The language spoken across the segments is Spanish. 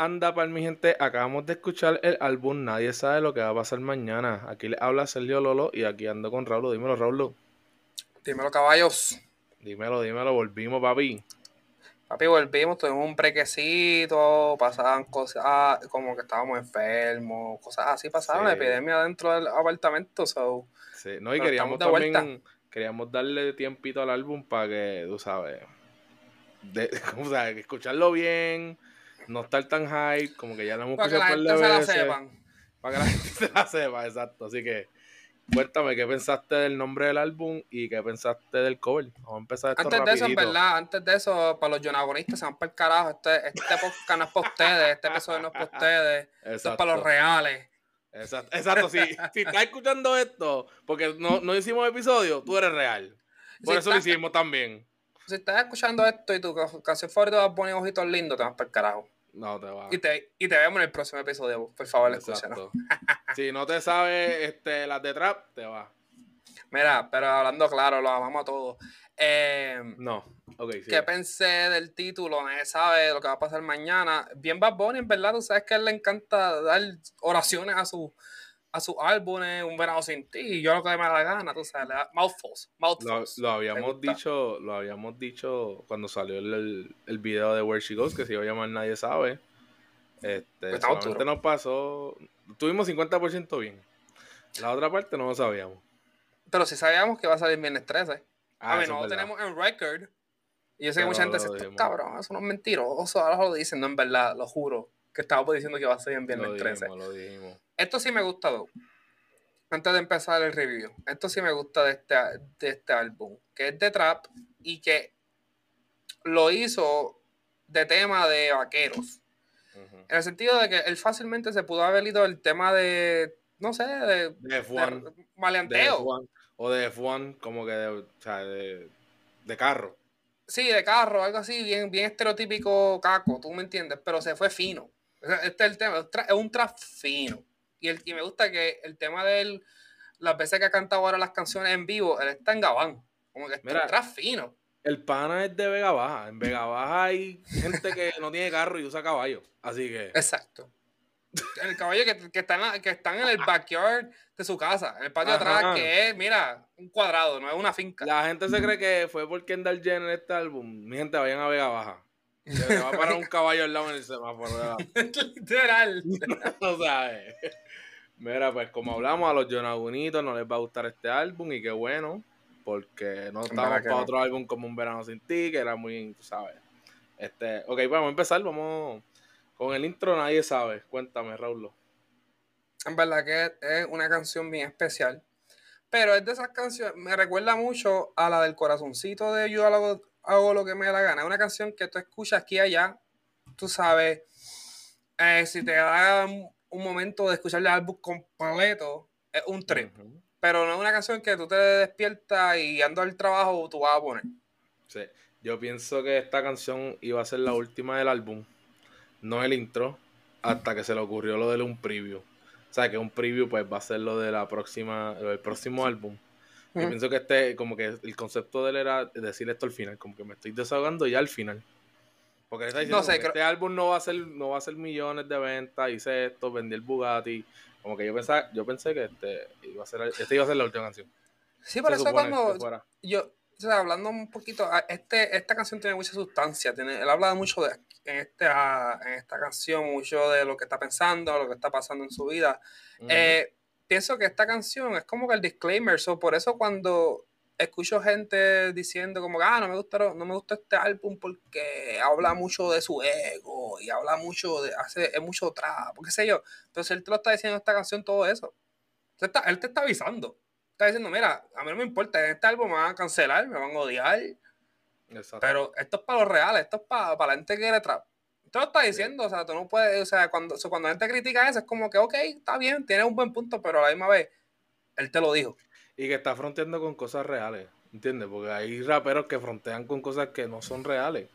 anda para mi gente? Acabamos de escuchar el álbum Nadie sabe lo que va a pasar mañana. Aquí le habla Sergio Lolo y aquí ando con Raúl. Dímelo, Raúl. Dímelo, caballos. Dímelo, dímelo, volvimos, papi. Papi, volvimos, tuvimos un brequecito, pasaban cosas como que estábamos enfermos, cosas así, pasaron la epidemia dentro del apartamento. So. Sí, no, y queríamos también, queríamos darle tiempito al álbum para que, tú sabes, de, o sea, escucharlo bien, no estar tan hype, como que ya lo hemos escuchado Para que la gente se la sepan. Para que la gente se la sepa, exacto. Así que Cuéntame, ¿qué pensaste del nombre del álbum y qué pensaste del cover? Vamos a empezar esto Antes de eso, en verdad, antes de eso, para los yonagonistas se van para el carajo. Este, este podcast no es para ustedes, este episodio no es para ustedes. Esto es para los reales. Exacto, exacto. Si, si estás escuchando esto, porque no, no hicimos episodio, tú eres real. Por eso lo hicimos también. Si estás escuchando esto y tu canción favorita a poner ojitos lindos, te vas para el carajo. No te va. Y te, y te vemos en el próximo episodio. Por favor, escúchanos. si no te sabes este, las de trap, te va. Mira, pero hablando claro, lo amamos a todos. Eh, no, ok. ¿Qué pensé del título? Nadie sabe lo que va a pasar mañana. Bien Bad Bunny, en verdad, tú sabes que a él le encanta dar oraciones a su a sus álbumes, Un Verano Sin Ti, y yo lo que me da la gana, tú sabes, mouthfuls, mouthfuls. Lo, habíamos dicho, lo habíamos dicho cuando salió el, el, video de Where She Goes, que se iba a llamar Nadie Sabe. Este, pues solamente nos pasó, tuvimos 50% bien. La otra parte no lo sabíamos. Pero sí sabíamos que va a salir viernes 13. Ah, a ver, no lo tenemos en record. Y yo sé que mucha gente dice, cabrón, eso no es mentiroso, ahora lo dicen, no, en verdad, lo juro, que estábamos diciendo que va a salir en viernes 13. Lo dijimos. Esto sí me gusta, Antes de empezar el review, esto sí me gusta de este, de este álbum, que es de trap y que lo hizo de tema de vaqueros. En el sentido de que él fácilmente se pudo haber ido el tema de, no sé, de, de F1. maleanteo. o de F1, como que de, o sea, de, de, carro. Sí, de carro, algo así, bien, bien estereotípico caco, tú me entiendes, pero se fue fino. Este es el tema, es un trap fino. Y, el, y me gusta que el tema de él, las veces que ha cantado ahora las canciones en vivo, él está en Gabán. Como que está fino. El pana es de Vega Baja. En Vega Baja hay gente que no tiene carro y usa caballo. Así que. Exacto. El caballo que, que, están, que están en el backyard de su casa, en el patio de atrás, que es, mira, un cuadrado, no es una finca. La gente se cree que fue por Kendall Jenner este álbum. Mi gente, vayan a Vega Baja. Se va a parar un caballo al lado en el semáforo. Literal. no sabes. Mira, pues como hablamos, a los Jonagunitos no les va a gustar este álbum y qué bueno, porque no estamos para otro álbum como Un Verano Sin Ti, que era muy, sabes. Este, ok, vamos a empezar, vamos con el intro, nadie sabe. Cuéntame, Raúl. En verdad que es una canción bien especial, pero es de esas canciones, me recuerda mucho a la del corazoncito de Yo hago, hago lo que me da la gana. Es una canción que tú escuchas aquí y allá, tú sabes, eh, si te da un momento de escuchar el álbum completo, es un trip. Pero no es una canción que tú te despiertas y ando al trabajo tú vas a poner. Sí, yo pienso que esta canción iba a ser la última del álbum, no el intro, hasta que se le ocurrió lo de un preview. O sea, que un preview pues va a ser lo de la próxima, el próximo álbum. Yo pienso que este, como que el concepto de él era decir esto al final, como que me estoy desahogando ya al final. Porque está diciendo que este álbum no va a ser, no va a ser millones de ventas, hice esto, vendí el Bugatti. Como que yo pensaba, yo pensé que este iba a ser, este iba a ser la última canción. Sí, por eso cuando yo, o sea, hablando un poquito, este, esta canción tiene mucha sustancia, tiene, él habla mucho de en, este, ah, en esta canción, mucho de lo que está pensando, lo que está pasando en su vida. Eh, pienso que esta canción es como que el disclaimer, so, por eso cuando escucho gente diciendo como que ah, no me gusta, no me gusta este álbum porque habla mucho de su ego y habla mucho de, hace, es mucho trap, qué sé yo. Entonces él te lo está diciendo en esta canción todo eso. él te está avisando. Está diciendo, mira, a mí no me importa, en este álbum me van a cancelar, me van a odiar. Pero esto es para los reales, esto es para, para la gente que quiere trap. Te lo está diciendo, o sea, tú no puedes, o sea, cuando, cuando la gente critica eso, es como que, ok, está bien, tiene un buen punto, pero a la misma vez, él te lo dijo y que está fronteando con cosas reales, ¿entiendes? Porque hay raperos que frontean con cosas que no son reales.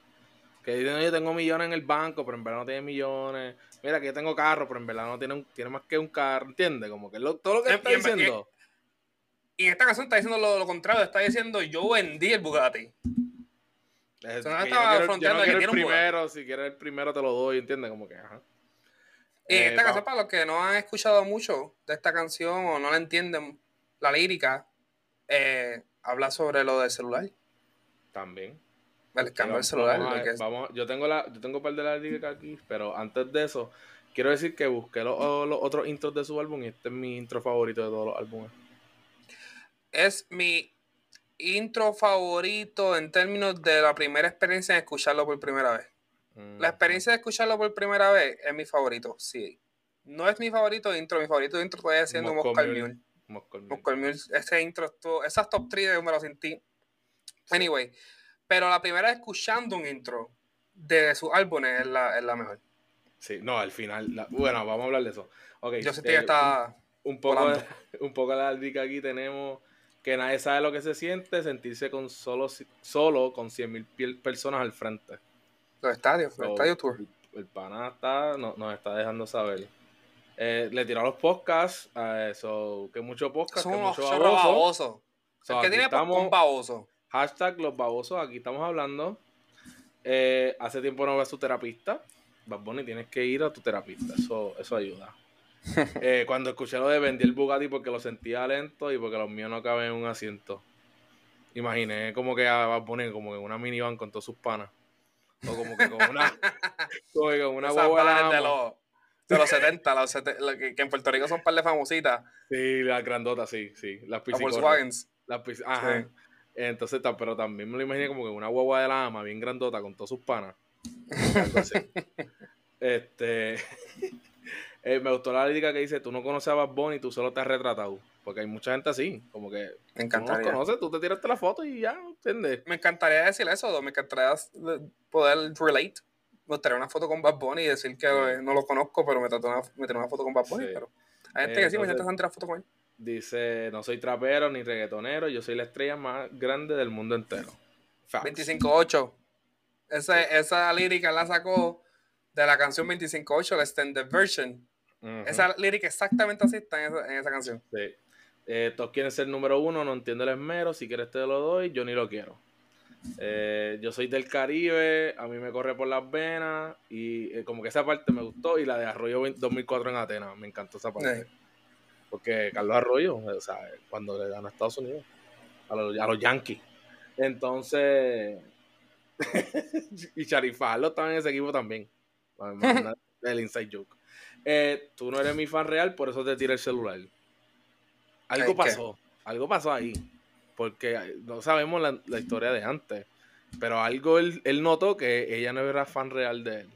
Que dicen, yo tengo millones en el banco, pero en verdad no tiene millones. Mira, que yo tengo carro, pero en verdad no tiene, tiene más que un carro, ¿entiendes? Como que todo lo que está diciendo. Y, esta canción está diciendo lo, contrario, está diciendo, yo vendí el Bugatti. Es, el primero, si quieres el primero te lo doy, ¿entiendes? Como que, ajá. Y esta canción, para los que no han escuchado mucho de esta canción o no la entienden, la lírica, eh, habla sobre lo del celular. También. El cambio del celular. Vamos, yo tengo la, yo tengo un par de la lírica aquí, pero antes de eso, quiero decir que busqué los, otros intros de su álbum y este es mi intro favorito de todos los álbumes. Es mi intro favorito en términos de la primera experiencia en escucharlo por primera vez. La experiencia de escucharlo por primera vez es mi favorito, sí. No es mi favorito de intro, mi favorito de intro todavía siendo Moscow Mule. Moscow Mule. Ese intro, esas top 3 de me sentí. Anyway, pero la primera escuchando un intro de sus álbumes es la, es la mejor. Sí, no, al final. bueno, vamos a hablar de eso. Okay, Yo sentí que eh, está. Un, poco, de, un poco la dica aquí tenemos que nadie sabe lo que se siente sentirse con solo, solo con 100.000 personas al frente. Los estadios, los estadios tour. El, pana está, no, nos está dejando saber. Eh, le tiró los podcasts, a eso, que mucho podcast, que mucho baboso. So, que tiene estamos, baboso. Hashtag los babosos, aquí estamos hablando. Eh, hace tiempo no ves a tu terapista. Bad Bunny, tienes que ir a tu terapista. Eso, eso ayuda. Eh, cuando escuché lo de vender el Bugatti porque lo sentía lento y porque los míos no caben en un asiento. Imaginé como que a Bad Bunny como que una minivan con todos sus panas. O como que con una, como que con una guagua de los, de los 70, los que, en Puerto Rico son un par de famositas. Sí, las grandotas, sí, sí. Las Volkswagens. Las Ajá. Entonces, pero también me lo imaginé como que una guagua de la ama bien grandota con todos sus panas. este. Eh, me gustó la lírica que dice: Tú no conoces a Bad Bunny, tú solo te has retratado. Porque hay mucha gente así, como que. Me encantaría. Tú no conoces, tú te tiraste la foto y ya, ¿entiendes? Me encantaría decir eso, me encantaría poder relate. Me gustaría una foto con Bad Bunny y decir que no lo conozco, pero me trato una, me una foto con Bad Bunny. Pero hay gente que sí, me intenta tirar foto con él. Dice: No soy trapero ni reggaetonero, yo soy la estrella más grande del mundo entero. 25-8. Esa, esa lírica la sacó de la canción 25-8, la extended version. Esa lírica exactamente así está en esa, canción. Sí. Eh, todos quieren ser número uno, no entiendo el esmero. Si quieres te lo doy, yo ni lo quiero. Eh, yo soy del Caribe, a mí me corre por las venas y eh, como que esa parte me gustó y la de Arroyo 2004 en Atenas, me encantó esa parte. Porque Carlos Arroyo, o sea, cuando le dan a Estados Unidos, a los, a los Yankees. Entonces, y Charifalo estaba en ese equipo también. el inside joke. Eh, tú no eres mi fan real, por eso te tiré el celular. Algo pasó, algo pasó ahí. Porque no sabemos la, historia de antes. Pero algo él, notó que ella no era fan real de él.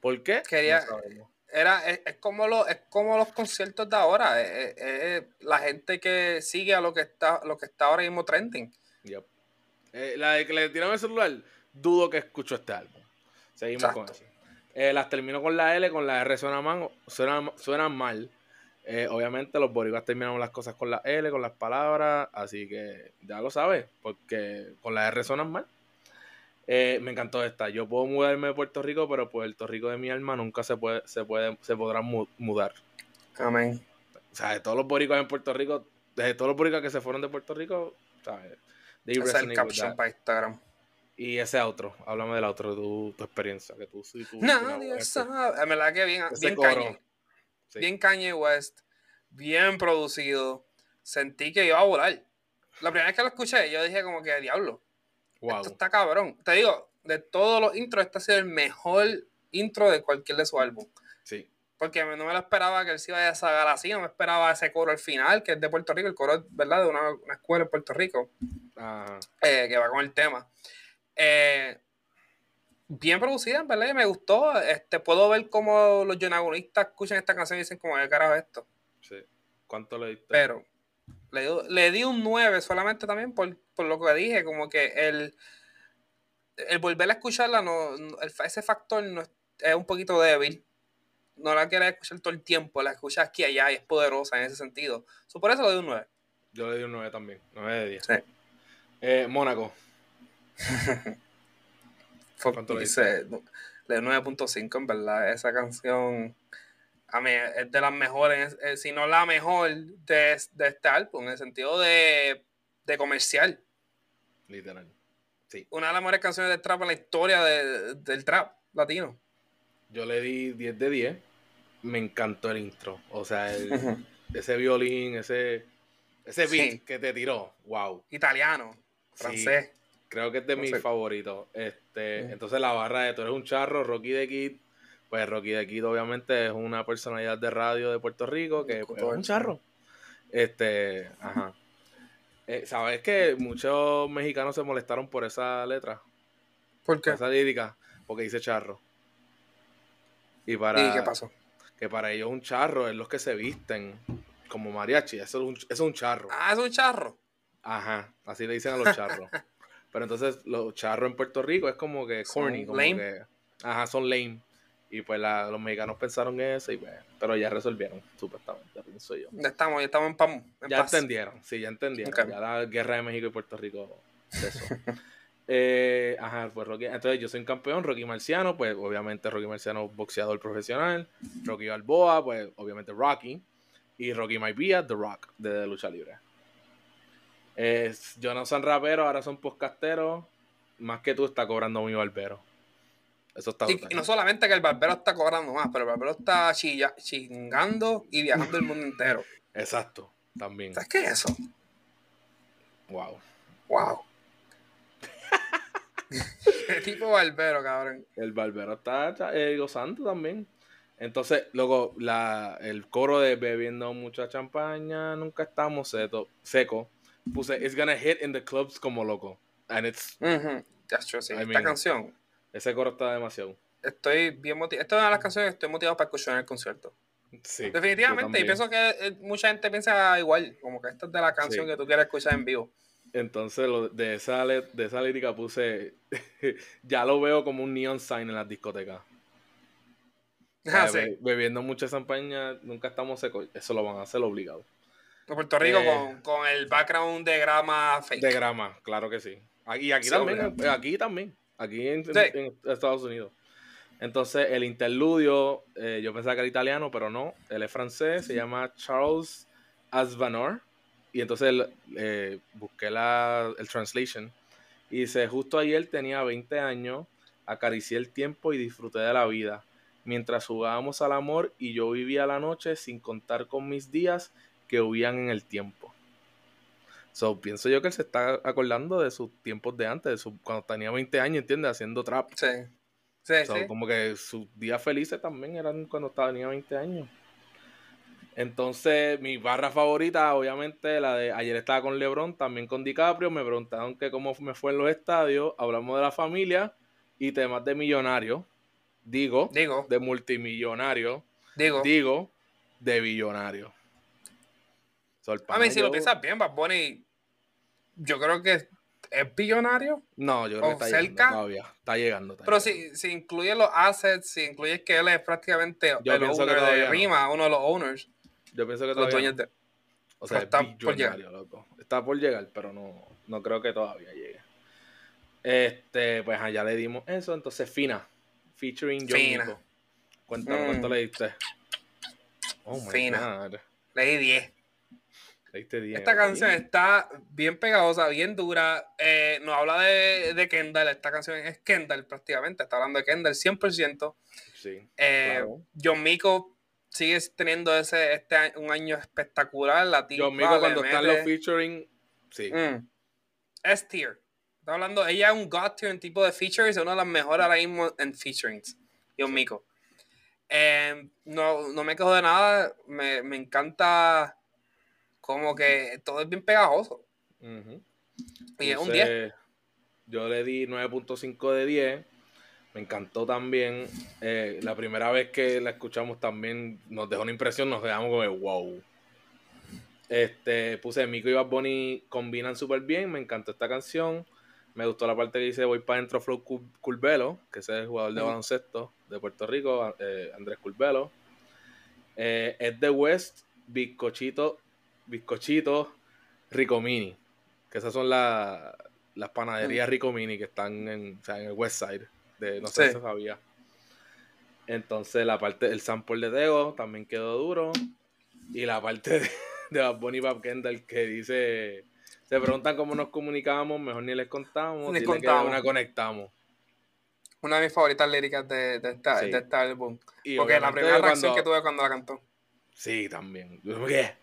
¿Por qué? Quería, era, es, como lo, es como los conciertos de ahora. Es, la gente que sigue a lo que está, lo que está ahora mismo trending. Eh, la de que le tiraron el celular, dudo que escuchó este álbum. Seguimos con eso. Eh, las termino con la L, con la R suena mal. Suenan, mal. Eh, obviamente los boricuas terminamos las cosas con la L, con las palabras, así que ya lo sabes, porque con la R suenan mal. Eh, me encantó esta. Yo puedo mudarme de Puerto Rico, pero Puerto Rico de mi alma nunca se puede, se puede, se podrán mudar. Amén. O sea, de todos los boricuas en Puerto Rico, desde todos los boricuas que se fueron de Puerto Rico, ¿sabes? Es el caption para Instagram. Y ese otro, háblame del otro, tu, tu experiencia, que tú sí, tú, Nadie sabe. En verdad que bien, bien Kanye. Bien Kanye West, bien producido. Sentí que iba a volar. La primera vez que lo escuché, yo dije como que, diablo, esto está cabrón. Te digo, de todos los intros, este ha sido el mejor intro de cualquier de su álbum. Sí. Porque no me lo esperaba que él se iba a sagar así, no me esperaba ese coro al final, que es de Puerto Rico, el coro, ¿verdad? De una, una escuela en Puerto Rico, eh, que va con el tema. Eh, bien producida, ¿verdad? me gustó. Este, puedo ver cómo los yonagonistas escuchan esta canción y dicen como, ¿qué carajo esto? Sí. ¿Cuánto le diste? Pero le, di un 9 solamente también por, lo que dije, como que el, el volver a escucharla, no, ese factor no es, un poquito débil. No la quieres escuchar todo el tiempo, la escuchas aquí y allá y es poderosa en ese sentido. por eso le di un 9. Yo le di un 9 también, 9 de 10. Sí. Eh, Mónaco. ¿Cuánto dice? De 9.5, en verdad. Esa canción a mí es de las mejores, si no la mejor de, de, este álbum, en el sentido de, de comercial. Literal. Sí. Una de las mejores canciones de trap en la historia del trap latino. Yo le di 10 de 10. Me encantó el intro. O sea, ese violín, ese, ese beat que te tiró. Wow. Italiano, francés. Creo que es de mis favoritos. Este, Entonces la barra de tú eres un charro, Rocky de Kid. Pues Rocky de Kid obviamente es una personalidad de radio de Puerto Rico que pues, es un charro. Este, ajá. Eh, ¿Sabes que muchos mexicanos se molestaron por esa letra? ¿Por qué? esa lírica, porque dice charro. Y para. ¿Y qué pasó? Que para ellos un charro es los que se visten como mariachi. Eso es un, es un charro. Ah, es un charro. Ajá, así le dicen a los charros. Pero entonces los charros en Puerto Rico es como que corny, como lame. que. Ajá, son lame. Y pues los mexicanos pensaron eso, y pues, pero ya resolvieron, supuestamente, pienso yo. Ya estamos, ya estamos en, pam, Ya entendieron, sí, ya entendieron. Ya la guerra de México y Puerto Rico, eh, ajá, pues Rocky, entonces yo soy un campeón, Rocky Marciano, pues obviamente Rocky Marciano, boxeador profesional. Rocky Balboa, pues obviamente Rocky. Y Rocky Maivia, The Rock, de, lucha libre. Yo no son raperos, ahora son podcasteros. Más que tú está cobrando mi barbero. Eso está y, no solamente que el barbero está cobrando más, pero el barbero está chingando y viajando el mundo entero. Exacto, también. ¿Sabes qué es eso? Wow. Wow. ¿Qué tipo barbero, cabrón? El barbero está eh, gozando también. Entonces, luego, la, el coro de bebiendo mucha champaña, nunca estamos seco, seco. Puse, it's gonna hit in the clubs como loco. And it's. Esta canción ese coro está demasiado. Estoy bien motivado. Esta es una de las canciones que estoy motivado para escuchar en el concierto. Sí. Definitivamente. Y pienso que eh, mucha gente piensa igual. Como que esta es de la canción que tú quieres escuchar en vivo. Entonces, de, esa, de esa lírica puse. ya lo veo como un neon sign en las discotecas. Ah, bebiendo mucha champaña, nunca estamos secos. Eso lo van a hacer obligado. En Puerto Rico eh, con, el background de grama fake. De grama, claro que sí. Y aquí también, aquí también aquí en, Estados Unidos. Entonces, el interludio, eh, yo pensaba que era italiano, pero no, él es francés, se llama Charles Asvanor. Y entonces eh, busqué la, el translation. Y dice, justo ayer tenía 20 años, acaricié el tiempo y disfruté de la vida. Mientras jugábamos al amor y yo vivía la noche sin contar con mis días que huían en el tiempo. So, pienso yo que él se está acordando de sus tiempos de antes, de su, cuando tenía 20 años, ¿entiendes? Haciendo trap. Sí. Sí, sí. Como que sus días felices también eran cuando tenía 20 años. Entonces, mi barra favorita, obviamente, la de ayer estaba con LeBron, también con DiCaprio. Me preguntaron que cómo me fue en los estadios. Hablamos de la familia y temas de millonarios. Digo, digo, de multimillonario. Digo, digo, de billonario. A mí, si lo piensas bien, Bad Bunny yo creo que es billonario. No, yo creo que está llegando todavía. Está llegando. Pero Si, si incluye los assets, si incluye que él es prácticamente yo el owner de Rima, uno de los owners. Yo pienso que todavía. No. O sea, está por llegar. Loco. Está por llegar, pero no, no creo que todavía llegue. Este, pues allá le dimos eso. Entonces, Fina, featuring John Fina. Cuéntame, ¿cuánto mm. le diste? Oh my Fina. Le di 10. Esta canción está bien pegajosa, bien dura. Eh, nos habla de, Kendall. Esta canción es Kendall prácticamente. Está hablando de Kendall 100%. Sí, eh, John Miko sigue teniendo ese este un año espectacular. La John Miko cuando están los featuring, sí. Mm. S tier. Está hablando, ella es un god tier en tipo de features, una de las mejores ahora mismo en featurings. John Miko. Eh, no, no me quejo de nada. Me, me encanta como que todo es bien pegajoso. Y es un 10. Yo le di 9.5 de 10. Me encantó también. Eh, la primera vez que la escuchamos también nos dejó una impresión, nos quedamos como wow. Este, puse Mico y Bad Bunny combinan súper bien. Me encantó esta canción. Me gustó la parte que dice Voy para adentro Flow Culvelo, que es el jugador de baloncesto de Puerto Rico, eh, Andrés Culvelo. Eh, es de West, Bizcochito bizcochitos Ricomini, que esas son las panaderías mm. Ricomini que están en, el West Side, de, no sé si se sabía. Entonces la parte, el sample de Tego también quedó duro. Y la parte de, de Bad Bunny Kendall que dice Se preguntan cómo nos comunicábamos, mejor ni les contamos. Ni contamos. una conectamos. Una de mis favoritas líricas de, de, esta, de este álbum. Porque la primera reacción que tuve cuando la cantó. Sí, también. ¿Qué?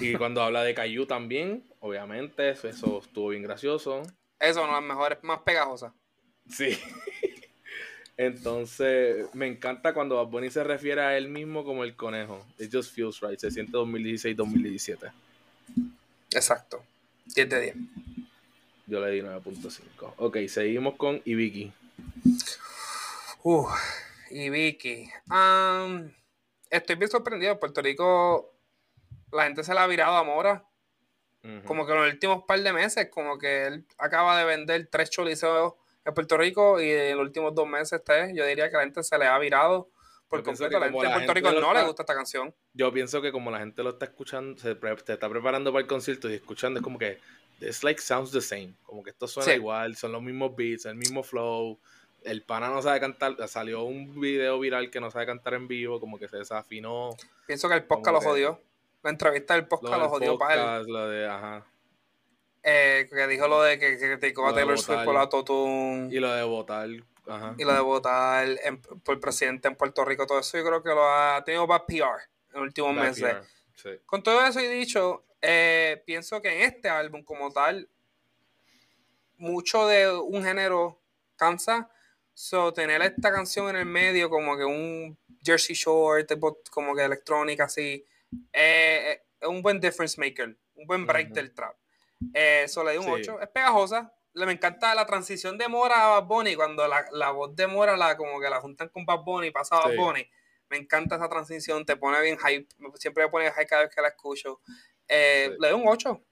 Y cuando habla de Caillou también, obviamente, eso, estuvo bien gracioso. Eso, una de las mejores, más pegajosas. Sí. Entonces, me encanta cuando Bad Bunny se refiere a él mismo como el conejo. It just feels right. Se siente 2016-2017. Exacto. 10 de 10. Yo le di 9.5. Ok, seguimos con Ibiki. Uh, Ibiki. Um, estoy bien sorprendido. En Puerto Rico, la gente se la ha virado a Mora. Como que en los últimos par de meses, como que él acaba de vender tres choliseos en Puerto Rico y en los últimos dos meses, tres, yo diría que la gente se le ha virado por completo. La gente en Puerto Rico no le gusta esta canción. Yo pienso que como la gente lo está escuchando, se está preparando para el concierto y escuchando, es como que this like sounds the same. Como que esto suena igual, son los mismos beats, el mismo flow el pana no sabe cantar, salió un video viral que no sabe cantar en vivo, como que se desafinó. Pienso que el podcast lo jodió. La entrevista del podcast lo, jodió para él. Lo de, ajá. Eh, que dijo lo de que, criticó a Taylor Swift por la autotune. Y lo de votar. Ajá. Y lo de votar por el presidente en Puerto Rico, todo eso yo creo que lo ha tenido para PR en los últimos meses. Con todo eso y dicho, eh, pienso que en este álbum como tal, mucho de un género cansa So, tener esta canción en el medio, como que un Jersey Shore, como que electrónica así, eh, eh, es un buen difference maker, un buen break del trap. Eso eh, le di un 8. Es pegajosa. Le me encanta la transición de Mora a Bad Bunny, cuando la, la, voz de Mora la, como que la juntan con Bad Bunny, pasa a Bad Bunny. Me encanta esa transición, te pone bien hype. Siempre me pone hype cada vez que la escucho. Le doy un 8.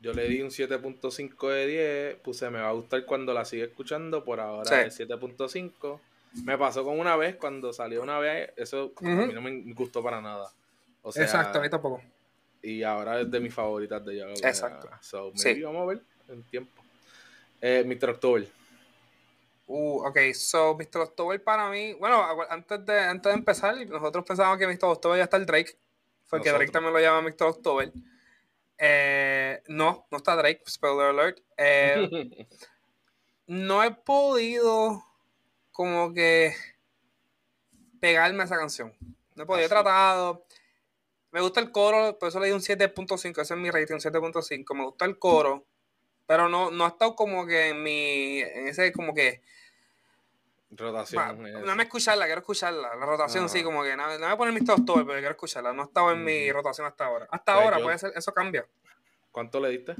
Yo le di un 7.5 de 10. Puse, me va a gustar cuando la siga escuchando. Por ahora es 7.5. Me pasó con una vez, cuando salió una vez, eso a mí no me gustó para nada. Exacto, a mí tampoco. Y ahora es de mis favoritas de ella. Exacto. So, maybe vamos a ver en tiempo. Eh, Mr. October. Uh, ok, so Mr. October para mí, bueno, antes de, antes de empezar, nosotros pensábamos que Mr. October ya está el Drake. Fue que Drake también lo llama Mr. October. Eh, no, no está Drake, spoiler alert. Eh, no he podido como que pegarme a esa canción. No he podido, he ah, tratado. Me gusta el coro, por eso le di un 7.5, ese es mi rating, un 7.5. Me gusta el coro, pero no, no ha estado como que en mi, en ese como que Rotación. no me escucharla, quiero escucharla. La rotación sí, como que no, no voy a poner mis top pero quiero escucharla. No ha estado en mi rotación hasta ahora. Hasta pues ahora, puede ser, eso cambia. ¿Cuánto le diste?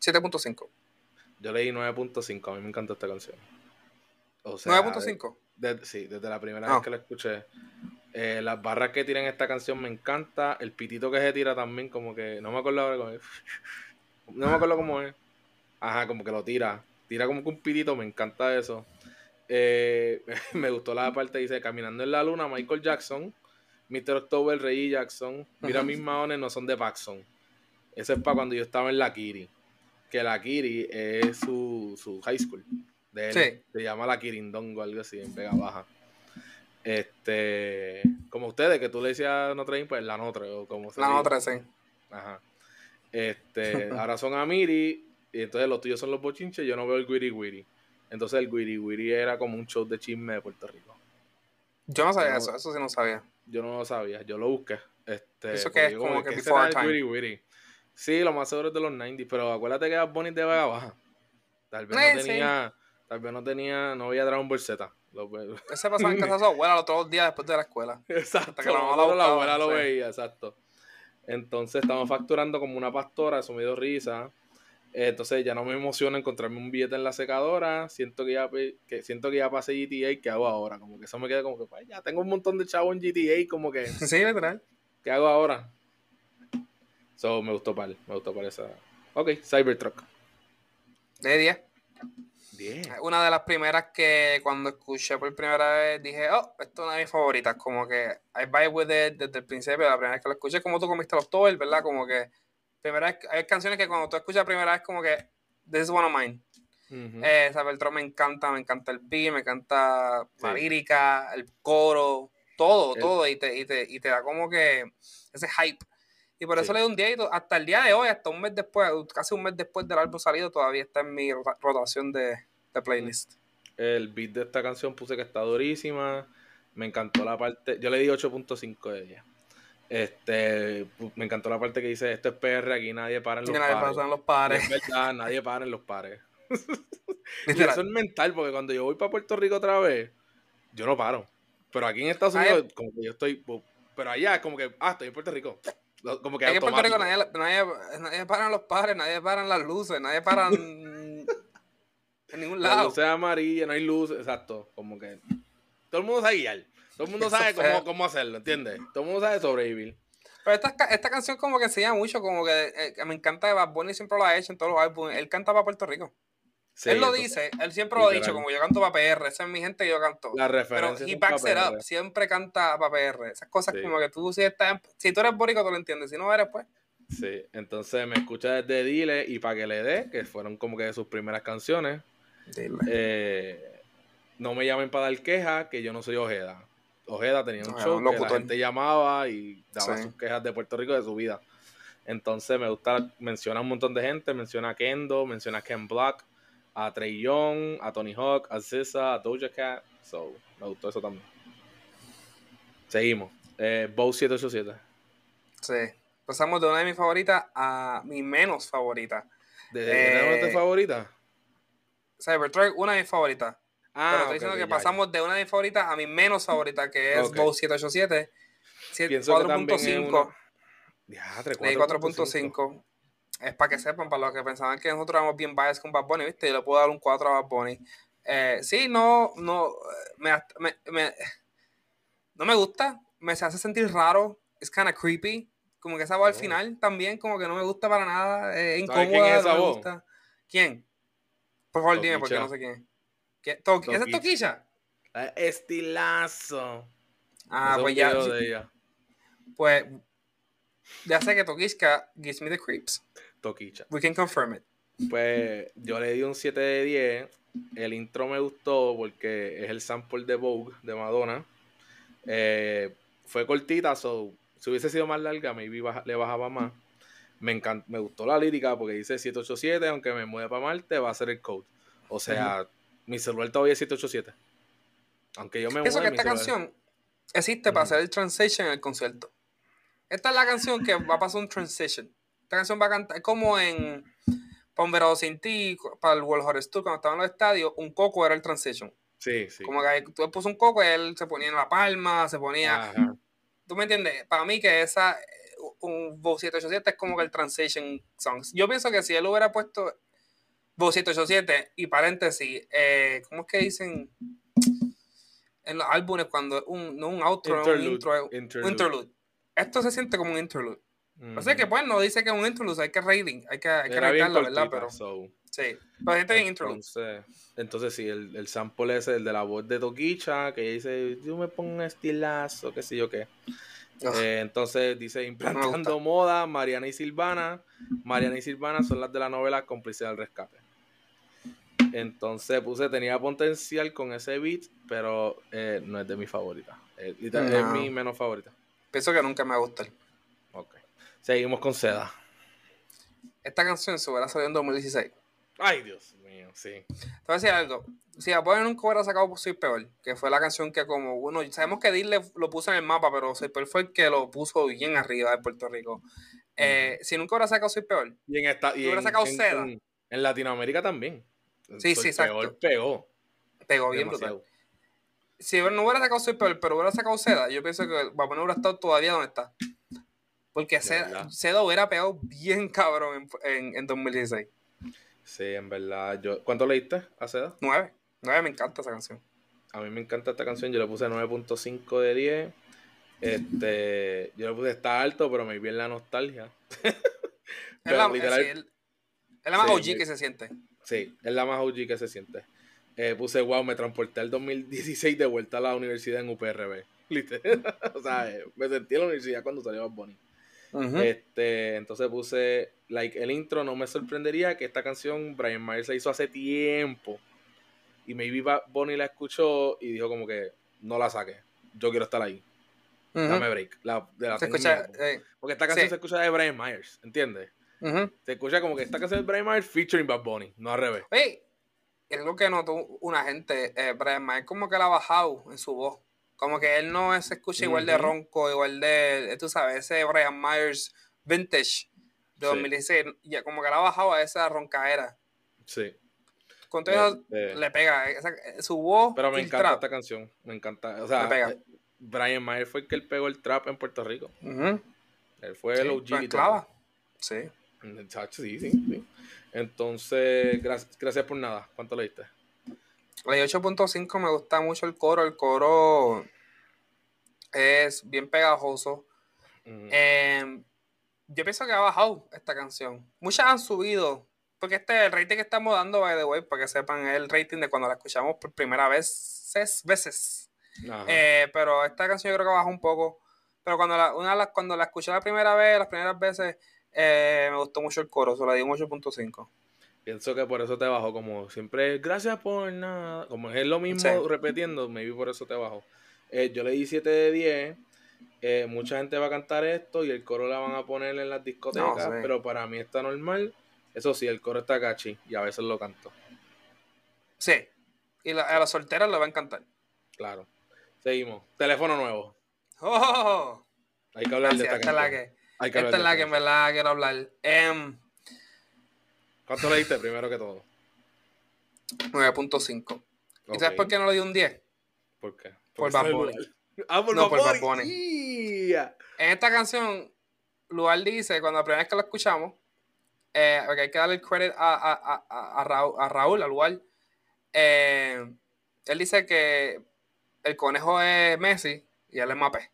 7.5. Yo le di 9.5, a mí me encanta esta canción. O sea, ¿9.5? sí, desde la primera vez ah. que la escuché. Eh, las barras que tiran esta canción me encanta. El pitito que se tira también, como que. No me acuerdo ahora cómo es. No me acuerdo cómo es. Ajá, como que lo tira. Tira como que un pitito, me encanta eso. Eh, me gustó la parte dice, caminando en la luna, Michael Jackson, Mr. October, Rey Jackson, mira mis maones no son de Paxson. Ese es para cuando yo estaba en la Kiri. Que la Kiri es su, su high school. De él. Se llama la Kirindongo, algo así, en Vega Baja. Este, como ustedes, que tú le decías Notre Dame, pues la Notre, o como La Notre, sí. Ajá. Este, ahora son Amiri, y entonces los tuyos son los bochinches, yo no veo el Guiri Guiri. Entonces el Wiri Wiri era como un show de chisme de Puerto Rico. Yo no sabía eso, eso sí no sabía. Yo no lo sabía, yo lo busqué. Este, eso que es como que before time. Wiri Wiri. Sí, lo más seguro es de los 90, pero acuérdate que Bad Bunny de Vega Baja. Tal vez no tenía, tal vez no tenía, no había Dragon Ball Z. Ese pasaba en casa de su abuela los otros días después de la escuela. Exacto. Hasta que la, la abuela lo veía, exacto. Entonces estamos facturando como una pastora, eso me dio risa. Entonces ya no me emociona encontrarme un billete en la secadora. Siento que ya, que, siento que ya pasé GTA. ¿Qué hago ahora? Como que eso me queda como que, pues, ya tengo un montón de chavos en GTA. Como que. Sí, literal. ¿Qué hago ahora? So, me gustó para me gustó para esa. Ok, Cybertruck. De 10. 10. Una de las primeras que cuando escuché por primera vez dije, oh, esto es una de mis favoritas. Como que I vibe with it desde el principio. La primera vez que lo escuché, como tú comiste los tours, ¿verdad? Como que primera hay canciones que cuando tú escuchas la primera vez como que this is one of mine. eh, me encanta, me encanta el beat, me encanta la lírica, el coro, todo, todo, y te, y, te, y te da como que ese hype. Y por eso le doy un día hasta el día de hoy, hasta un mes después, casi un mes después del álbum salido, todavía está en mi rotación de, de playlist. El beat de esta canción puse que está durísima. Me encantó la parte. Yo le di 8.5 de ella. Este, me encantó la parte que dice: Esto es PR, aquí nadie para en los nadie pares. los pares. es verdad, nadie para en los pares. y eso es mental, porque cuando yo voy para Puerto Rico otra vez, yo no paro. Pero aquí en Estados Unidos, como que yo estoy. Pero allá es como que, ah, estoy en Puerto Rico. Como que aquí en Puerto Rico nadie, nadie, nadie para en los pares, nadie para en las luces, nadie para en, ningún lado. Las luces amarillas, no hay luz, exacto. Como que todo el mundo sabe guiar. Todo el mundo sabe cómo, cómo, hacerlo, ¿entiendes? Todo el mundo sabe sobrevivir. Pero esta, esta canción como que enseña mucho, como que eh, me encanta Bad Bunny, siempre lo ha hecho en todos los álbumes. Él canta para Puerto Rico. Él lo dice, él siempre lo ha dicho, como yo canto para PR, esa es mi gente y yo canto. La referencia. Pero he backs it up, siempre canta para PR. Esas cosas como que tú si estás, si tú eres borico, tú lo entiendes, si no eres, pues. Sí, entonces me escucha desde Dile y para que le dé, que fueron como que de sus primeras canciones. Dile. Eh, no me llamen para dar quejas, que yo no soy Ojeda. Ojeda tenía un show que la gente llamaba y daba sus quejas de Puerto Rico de su vida. Entonces me gusta, menciona un montón de gente, menciona a Kendo, menciona a Ken Black, a Trey Young, a Tony Hawk, a Zissa, a Doja Cat. So, me gustó eso también. Seguimos. Eh, Bow 787. Sí. Pasamos de una de mis favoritas a mi menos favorita. ¿De, de una de tus favoritas? Cybertruck, una de mis favoritas. Ah, pero estoy diciendo que pasamos de una de mis favoritas a mi menos favorita, que es okay. 787. 4.5. 4.5. Es para que sepan, para los que pensaban que nosotros éramos bien biased con Bad Bunny, ¿viste? Yo le puedo dar un 4 a Bad Bunny. Eh, sí, no, no, me, me, no me gusta, me se hace sentir raro, es kind of creepy, como que esa voz al oh. final también, como que no me gusta para nada, es incómoda, quién es esa no me gusta. ¿Quién? Por favor, dime, porque no sé quién es. ¿Esa es Toquilla? Ah, estilazo. Ah, pues ya. Pues ya sé que Toquisca gives me the creeps. Toquicha. We can confirm it. Pues yo le di un 7 de 10. El intro me gustó porque es el sample de Vogue de Madonna. Eh, fue cortita, so, si hubiese sido más larga, maybe le bajaba más. Me, me gustó la lírica porque dice 787, aunque me mueva para Marte, va a ser el code. O sea, mi celular todavía es 787. Aunque yo me Pienso que esta canción existe para hacer el transition en el concierto. Esta es la canción que va a pasar un transition. Esta canción va a cantar como en Pomberado sin ti, para el World Horror Tour, cuando estaba en los estadios, un coco era el transition. Sí, sí. Como que tú puso un coco y él se ponía en la palma, se ponía. ¿Tú me entiendes? Para mí, que esa, un Vogue 787 es como que el transition songs. Yo pienso que si él hubiera puesto Voz 787 y paréntesis, eh, ¿cómo es que dicen en los álbumes cuando un, no un outro, un intro, interlude. interlude. Esto se siente como un interlude. O sea que, bueno, no dice que es un interlude, hay que rating, hay que, hay que ratearlo, ¿verdad? Pero, sí, pero gente bien interlude. Entonces, sí, el, el sample ese, el de la voz de Toquicha, que dice, yo me pongo un estilazo, qué sé yo qué. Eh, entonces dice, implantando moda, Mariana y Silvana. Mariana y Silvana son las de la novela Cómplice del Rescate. Entonces puse, tenía potencial con ese beat, pero eh, no es de mi favorita. Es, mi menos favorita. Pienso que nunca me va a gustar. Seguimos con Seda. Esta canción se hubiera salido en 2016. Ay, Dios mío, sí. Te voy a decir algo. Si a poner nunca hubiera sacado Soy Peor, que fue la canción que como uno, sabemos que Dile lo puso en el mapa, pero Soy Peor fue el que lo puso bien arriba de Puerto Rico. Eh, si nunca hubiera sacado Soy Peor, y en esta, y hubiera sacado Seda. En, Latinoamérica también. Sí, sí, exacto. Peor pegó. Pegó bien brutal. Si no hubiera sacado Soy Peor, pero hubiera sacado Seda, yo pienso que Babona hubiera estado todavía donde está. Porque Seda, hubiera pegado bien cabrón en, en, 2016. Sí, en verdad. Yo, ¿Cuánto leíste a Seda? Nueve. Nueve, me encanta esa canción. A mí me encanta esta canción. Yo le puse 9.5 de 10. Este, yo le puse está alto, pero me vi en la nostalgia. es, la, es, la, más OG que se siente. Sí, es la más OG que se siente. Eh, puse, wow, me transporté el 2016 de vuelta a la universidad en UPRB. o sea, eh, me sentí en la universidad cuando salió Bad Bunny. Este, entonces puse, like, el intro no me sorprendería que esta canción Brian Myers la hizo hace tiempo. Y maybe Bonnie la escuchó y dijo como que no la saque. Yo quiero estar ahí. Dame break. La, de la se escucha, eh, Porque esta canción se escucha de Brian Myers, ¿entiendes? Se escucha como que esta canción de Brian Myers featuring Bad Bunny, no al revés. Oye, es lo que notó una gente, eh, Brian Myers como que la ha bajado en su voz. Como que él no se escucha igual de ronco, igual de, tú sabes, ese Brian Myers vintage de 2016, ya como que la ha bajado a esa roncaera. Sí. Con todo eso le pega esa, su voz. Pero me encanta esta canción, me encanta. O sea, Brian Myers fue el que él pegó el trap en Puerto Rico. Él fue el OG. Clava. Sí. Sí, sí, sí. Entonces, gracias, gracias por nada. ¿Cuánto leíste? Leí 8.5, me gusta mucho el coro. El coro es bien pegajoso. Em, yo pienso que ha bajado esta canción. Muchas han subido. Porque este el rating que estamos dando, by the way, para que sepan, es el rating de cuando la escuchamos por primera vez, veces. Eh, pero esta canción yo creo que bajó un poco. Pero cuando la, una cuando la escuché la primera vez, las primeras veces, eh, me gustó mucho el coro, se la di un 8.5. Pienso que por eso te bajó, como siempre, gracias por nada. Como es lo mismo repitiendo, maybe por eso te bajó. Eh, yo le di 7 de 10. Eh, mucha gente va a cantar esto y el coro la van a poner en las discotecas, pero para mí está normal. Eso sí, el coro está cachi y a veces lo canto. Sí, y a las solteras le va a encantar. Claro. Seguimos. Teléfono nuevo. ¡Oh! Hay que hablar de esta, esta es la que, esta es la que en verdad quiero hablar. Um, ¿Cuánto le diste primero que todo? 9.5. ¿Y sabes por qué no le di un 10? ¿Por qué? Por Bad Bunny. Ah, por no, por Bad Bunny. En esta canción, Lugar dice, cuando la primera vez que la escuchamos, eh, porque hay que darle el credit a, a, a, a Raúl, a Raúl, al lugar. Eh, él dice que el conejo es Messi y él es Mbappé.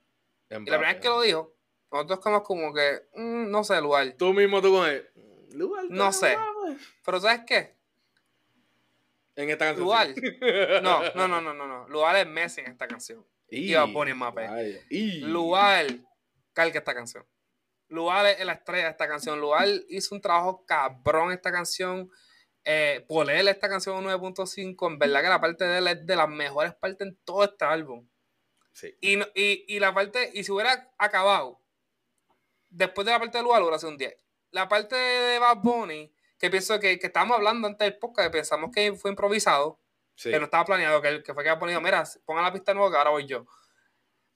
Y la primera vez que lo dijo, nosotros como, como que, mm, no sé, Lugar. Tú mismo tú con él. Lugar, no sé. Pero ¿sabes qué? En esta canción. Lugar. No, no, no, no, no, no. Lugar es Messi en esta canción. Y va a poner Mbappé. Lugar calca esta canción. Lugar es la estrella de esta canción. Lugar hizo un trabajo cabrón esta canción. Eh, por él esta canción 9.5, en verdad que la parte de él es de las mejores partes en todo este álbum. Sí. Y, y, y, la parte, y si hubiera acabado después de la parte de Lugar, hubiera sido un 10. La parte de Bad Bunny, que pienso que, que estábamos hablando antes del podcast, que pensamos que fue improvisado, que no estaba planeado, que, que fue que ha ponido, mira, ponga la pista nueva que ahora voy yo.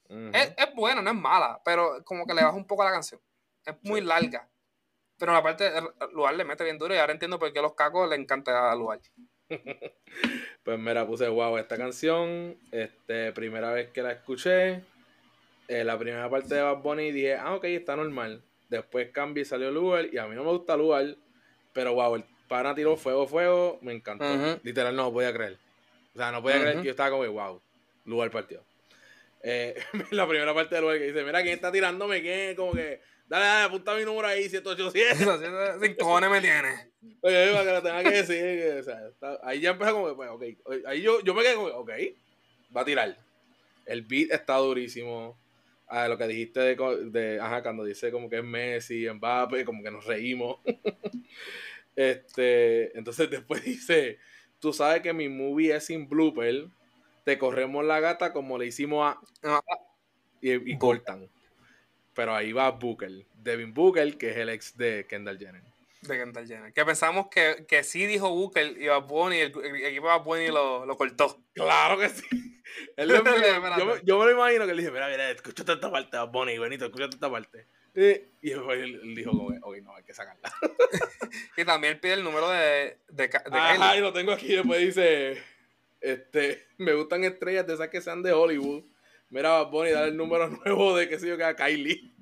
es, es buena, no es mala, pero como que le baja un poco a la canción. Es muy larga. Pero la parte de Lugar le mete bien duro y ahora entiendo por qué a los cacos le encanta a Lugar. pues mira, puse wow esta canción. Este, primera vez que la escuché. Eh, la primera parte de Bad Bunny dije, ah, ok, está normal. Después cambié y salió Lugar. Y a mí no me gusta Lugar. Pero wow, el pana tiró fuego, fuego. Me encantó. Literal, no podía creer. O sea, no podía creer que yo estaba como, wow, Lugar partió. Eh, la primera parte de Lugar que dice, mira, ¿quién está tirándome? ¿Quién? Como que Dale, dale, apunta mi número ahí, 787. Sin cojones me tiene. Oye, para que lo tenga que decir. o sea, ahí ya empezó como que, pues, ok. Ahí yo, yo me quedé como, ok, va a tirar. El beat está durísimo. Ah, lo que dijiste de, de, ajá, cuando dice como que es Messi, Mbappé, como que nos reímos. este, entonces después dice, tú sabes que mi movie es sin blooper, te corremos la gata como le hicimos a... Y, y cortan. Pero ahí va Booker, Devin Booker, que es el ex de Kendall Jenner. De Kendall Jenner. Que pensamos que, que sí dijo Booker y Bad Bunny, el, el equipo Bad Bunny lo, lo cortó. Claro que sí. Él yo, yo, me lo imagino que él dice, mira, mira, escúchate esta parte, Bad Bunny, Benito, escúchate esta parte. Y después él, dijo, ok, no, hay que sacarla. y también pide el número de, de, de Ajá, y lo tengo aquí, después dice, este, me gustan estrellas de esas que sean de Hollywood Mira, Bonnie, dale el número nuevo de que sé yo que a Kylie.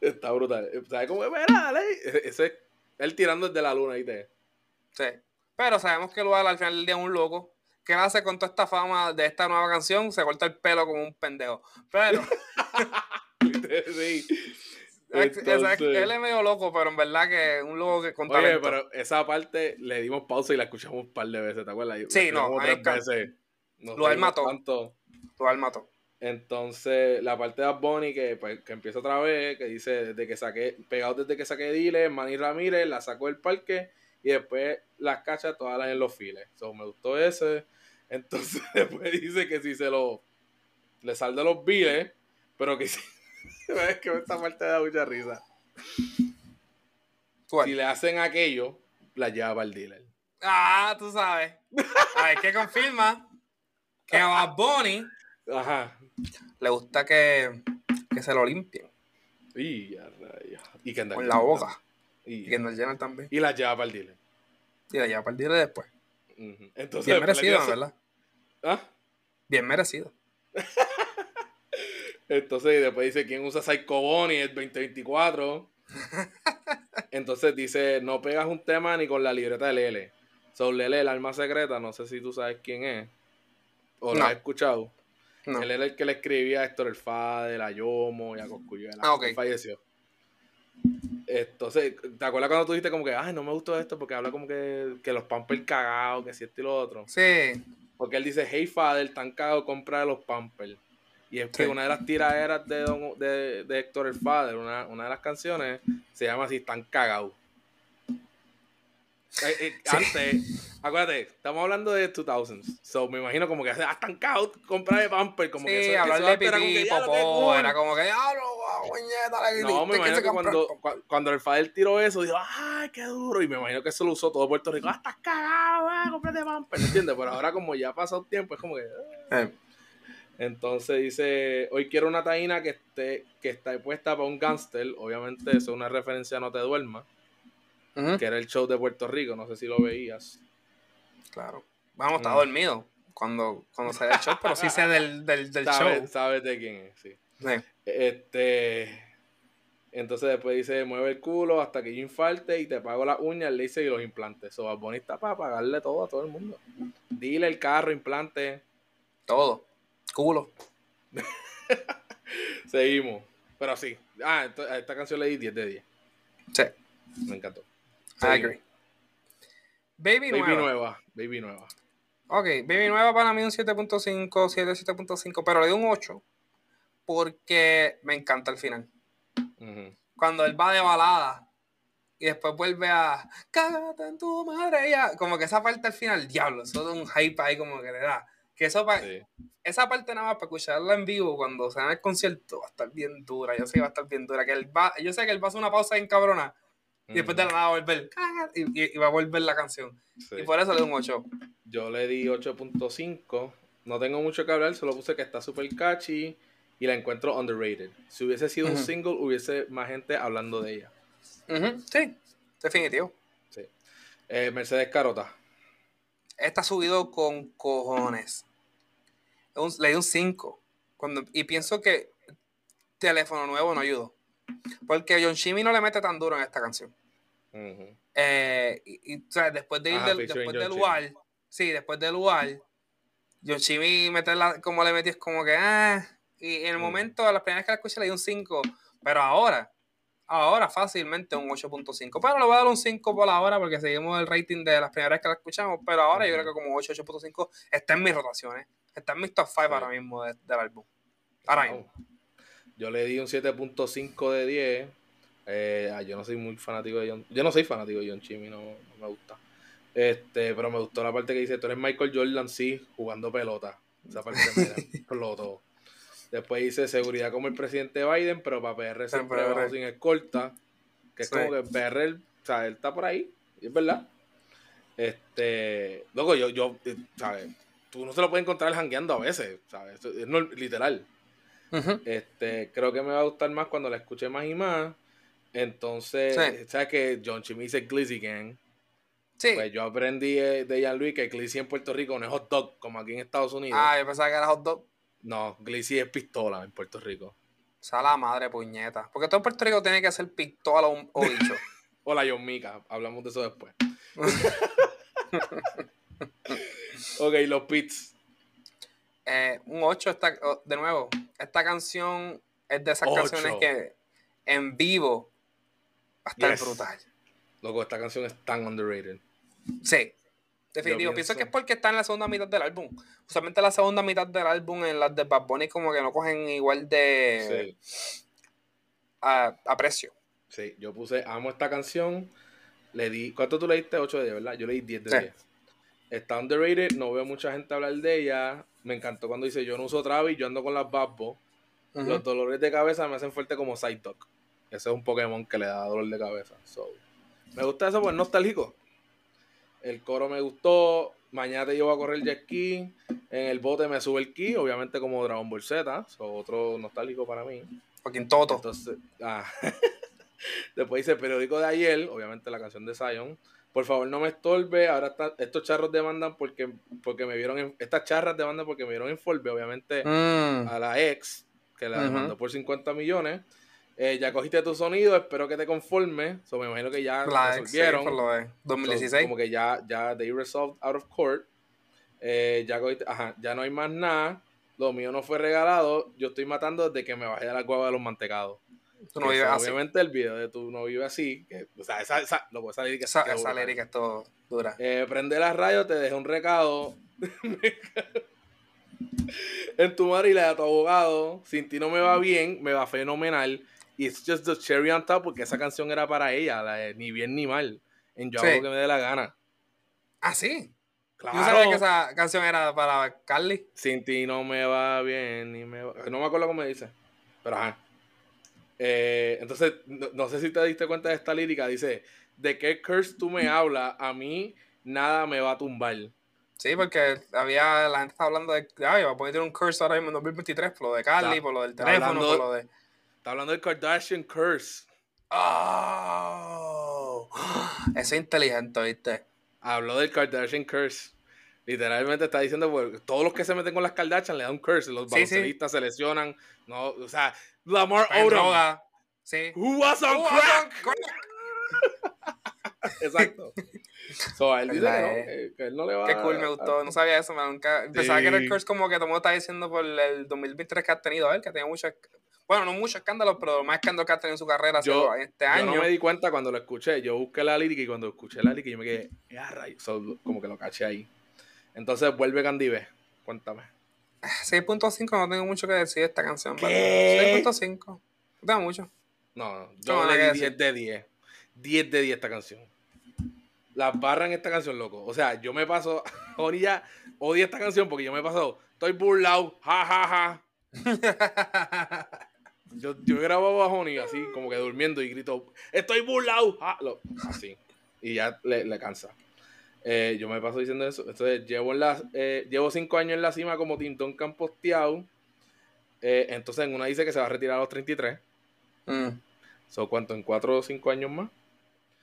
Está brutal. ¿Sabes cómo es? Mira, dale. Ese es él tirando desde la luna, ¿viste? Sí. Pero sabemos que Lugar al final del día es un loco. ¿Qué hace con toda esta fama de esta nueva canción? Se corta el pelo como un pendejo. Pero. sí. él es medio loco, pero en verdad que un loco que con Oye, pero esa parte le dimos pausa y la escuchamos un par de veces, ¿te acuerdas? Sí, no, tres veces. Lo mató. Tanto. Entonces, la parte de Bonnie que, pues, que empieza otra vez, que dice desde que saqué, pegado desde que saqué Dile, Manny Ramírez, la sacó del parque y después las cachas todas en los files. So, me gustó ese. Entonces, después dice que si se lo le salda los biles, pero que si. es que esta parte da mucha risa. Si le hacen aquello, la lleva para el dealer. Ah, tú sabes. A ver, ¿qué confirma? Que a Bonnie Ajá. Le gusta que, que se lo limpien. Y, y que Con la boca. Y, que nos llenan también. Y la lleva para el dealer. Y la lleva para el dealer después. Entonces, Bien merecido, ¿verdad? ¿Ah? Bien merecido. Entonces, después dice, ¿quién usa Psycho Bonnie? El 2024. Entonces dice, no pegas un tema ni con la libreta de Lele. So, Lele, el alma secreta, no sé si tú sabes quién es. O lo has escuchado. Él era el que le escribía a Héctor El Fader, a Yomo y a Coscuyuela. Ah, ok. Falleció. Entonces, ¿te acuerdas cuando tú dijiste como que, ay, no me gustó esto porque habla como que, que los Pampers cagados, que si esto y lo otro? Sí. Porque él dice, hey, Father, tan cagado comprar los Pampers. Y es que una de las tiraderas de, de, de Héctor El Fader, una, una de las canciones, se llama así, tan cagado. Eh, eh, antes, acuérdate, estamos hablando de 2000s. So, me imagino como que hasta estancado comprar de Pamper. Como que eso, hablar de pipí, era que, era como que, No, me imagino que cuando, cuando el Fader tiró eso, dijo, ¡ay, qué duro! Y me imagino que eso lo usó todo Puerto Rico. ¡Ah, estás cagado, eh! ¡Cómprate Pamper! ¿Entiendes? Pero ahora, como ya ha pasado tiempo, es como que. Ah". Entonces dice, hoy quiero una taína que esté, que está puesta para un gangster. Obviamente eso es una referencia a No Te Duermas que era el show de Puerto Rico, no sé si lo veías. Claro. Vamos, estaba mm. dormido cuando, cuando salió el show, pero sí sé del, del, del show. Sabes de quién es, sí. Este. Entonces después dice, mueve el culo hasta que yo infalte y te pago las uñas, le hice y los implantes. Es bonita para pagarle todo a todo el mundo. Dile el carro, implante. Todo. Culo. Seguimos. Pero sí. Ah, esta canción le di 10 de 10. Sí. Me encantó. I agree. Baby, Baby nueva. Baby nueva. Ok, Baby nueva para mí un 7.5, 7, 7.5, pero le doy un 8 porque me encanta el final. Cuando él va de balada y después vuelve a cágate en tu madre, ya, como que esa parte al final, diablo, eso es un hype ahí como que le da. Que eso esa parte nada más para escucharla en vivo cuando se en el concierto va a estar bien dura, yo sé que va a estar bien dura, que él va, yo sé que él va a hacer una pausa en cabrona y después de la nada va a volver. Y, va a volver la canción. Y por eso le doy un 8. Yo le di 8.5. No tengo mucho que hablar, solo puse que está súper catchy y la encuentro underrated. Si hubiese sido un single, hubiese más gente hablando de ella. Sí, definitivo. Sí. Eh, Mercedes Carota. Está subido con cojones. le di un 5. Cuando, y pienso que teléfono nuevo no ayudó. Porque John Chimmy no le mete tan duro en esta canción. Eh, y, o sea, después de ir del, después del lugar, sí, después del lugar, John Chimmy meterla como le metí es como que, ah, y en el momento, a las primeras que la escuché le di un 5, pero ahora, ahora fácilmente un 8.5, pero le voy a dar un 5 por ahora porque seguimos el rating de las primeras que la escuchamos, pero ahora yo creo que como 8, 8.5 está en mis rotaciones, está en mis top 5 ahora mismo del álbum. Ahora mismo. Yo le di un 7.5 de 10. Eh, ah, yo no soy muy fanático de John. Yo no soy fanático de John Chimmy, no, me gusta. Este, pero me gustó la parte que dice, tú eres Michael Jordan, sí, jugando pelota. Esa parte me explotó. Después dice seguridad como el presidente Biden, pero para PR siempre bajo sin escolta. Que es como que PR, o sea, él está por ahí, y es verdad. Este, luego yo, yo, eh, ¿sabes? Tú no se lo puedes encontrar jangueando a veces, ¿sabes? Es no, literal este, creo que me va a gustar más cuando la escuche más y más. Entonces, ¿sabes que John Chimmy dice Glizzy Gang? Sí. Pues yo aprendí de Jean-Louis que Glizzy en Puerto Rico no es hot dog como aquí en Estados Unidos. Ah, yo pensaba que era hot dog. No, Glizzy es pistola en Puerto Rico. O sea, la madre puñeta. Porque todo en Puerto Rico tiene que ser pistola o, o bicho. o la John Mika. Hablamos de eso después. ok, los pits. Eh, un 8 está, de nuevo, esta canción es de esas canciones que en vivo va a estar brutal. Loco, esta canción es tan underrated. Sí, definitivo. Pienso... que es porque está en la segunda mitad del álbum. Usualmente la segunda mitad del álbum en las de Bad Bunny como que no cogen igual de sí. a, precio. Sí, yo puse, amo esta canción. Le di, ¿cuánto tú le diste? 8 de 10, ¿verdad? Yo le di 10 de 10. Está underrated, no veo mucha gente hablar de ella. Me encantó cuando dice, yo no uso Travis, yo ando con las Babbo. Los dolores de cabeza me hacen fuerte como Psyduck. Ese es un Pokémon que le da dolor de cabeza. me gusta eso porque es nostálgico. El coro me gustó. Mañana te llevo a correr jet ski. En el bote me sube el ki, obviamente como Dragon Ball Z. otro nostálgico para mí. Fucking Toto. Entonces, ah. Después dice periódico de ayer, obviamente la canción de Zion. Por favor, no me estorbe. Ahora estos charros demandan porque, porque me vieron en, estas charras demandan porque me vieron en Forbe, obviamente, mm. a la ex, que la demandó por 50 millones. Eh, ya cogiste tu sonido, espero que te conformes. So, me imagino que ya la resolvieron. Ex, lo de 2016. como que ya, ya they resolved out of court. Eh, ya cogiste, ajá, ya no hay más nada. Lo mío no fue regalado. Yo estoy matando desde que me bajé de la cueva de los mantecados. Tú no vives así. Obviamente el video de tú no vives así. Que, o sea, esa, esa, lo puedes salir que esa, esa lírica es todo dura. Eh, prende la radio, te dejé un recado. en tu madre y la de tu abogado. Sin ti no me va bien, me va fenomenal. Y it's just the cherry on top porque esa canción era para ella, la de ni bien ni mal. En yo hago lo que me dé la gana. Ah, sí. Claro. ¿Tú sabes que esa canción era para Carly? Sin ti no me va bien, ni me va... No me acuerdo cómo me dice. Pero ajá. Eh, entonces, no, sé si te diste cuenta de esta lírica. Dice, ¿de qué curse tú me hablas? A mí nada me va a tumbar. Sí, porque había, la gente estaba hablando de, ay, va a poner un curse ahora mismo en 2023 por lo de Carly, por lo del teléfono, por lo de... Está hablando del Kardashian curse. Oh, eso es inteligente, ¿viste? Habló del Kardashian curse. Literalmente está diciendo, pues, todos los que se meten con las Kardashian le dan un curse. Los sí, se lesionan. No, o sea, Lamar Odom. Sí. Who was on crack? Exacto. So, él dice que, que, él no le va Qué cool, me gustó. No sabía eso, man. Nunca, Pensaba que era el curse como que todo el mundo está diciendo por el 2023 que ha tenido él, que ha tenido muchos. Bueno, no muchos escándalos, pero más escándalos que ha tenido en su carrera yo, este año. Yo no me di cuenta cuando lo escuché. Yo busqué la lírica y cuando escuché la lírica yo me quedé, ya rayos. como que lo caché ahí. Entonces vuelve Candive. Cuéntame. 6.5 no tengo mucho que decir de esta canción. 6.5. No tengo mucho. No, yo no, le di 10 de 10. 10 de 10 esta canción. Las barras en esta canción, loco. O sea, yo me paso. ya odia esta canción porque yo me paso. Estoy burlado. Ja, ja, ja. yo, yo grabo bajo Oni así, como que durmiendo y grito. Estoy burlado. así. Y ya le, le cansa. Eh, yo me paso diciendo eso. Entonces, llevo, en la, eh, llevo cinco años en la cima como Tintón Camposteado. Eh, entonces, en una dice que se va a retirar a los 33. Mm. ¿Son ¿Cuánto? ¿En cuatro o cinco años más?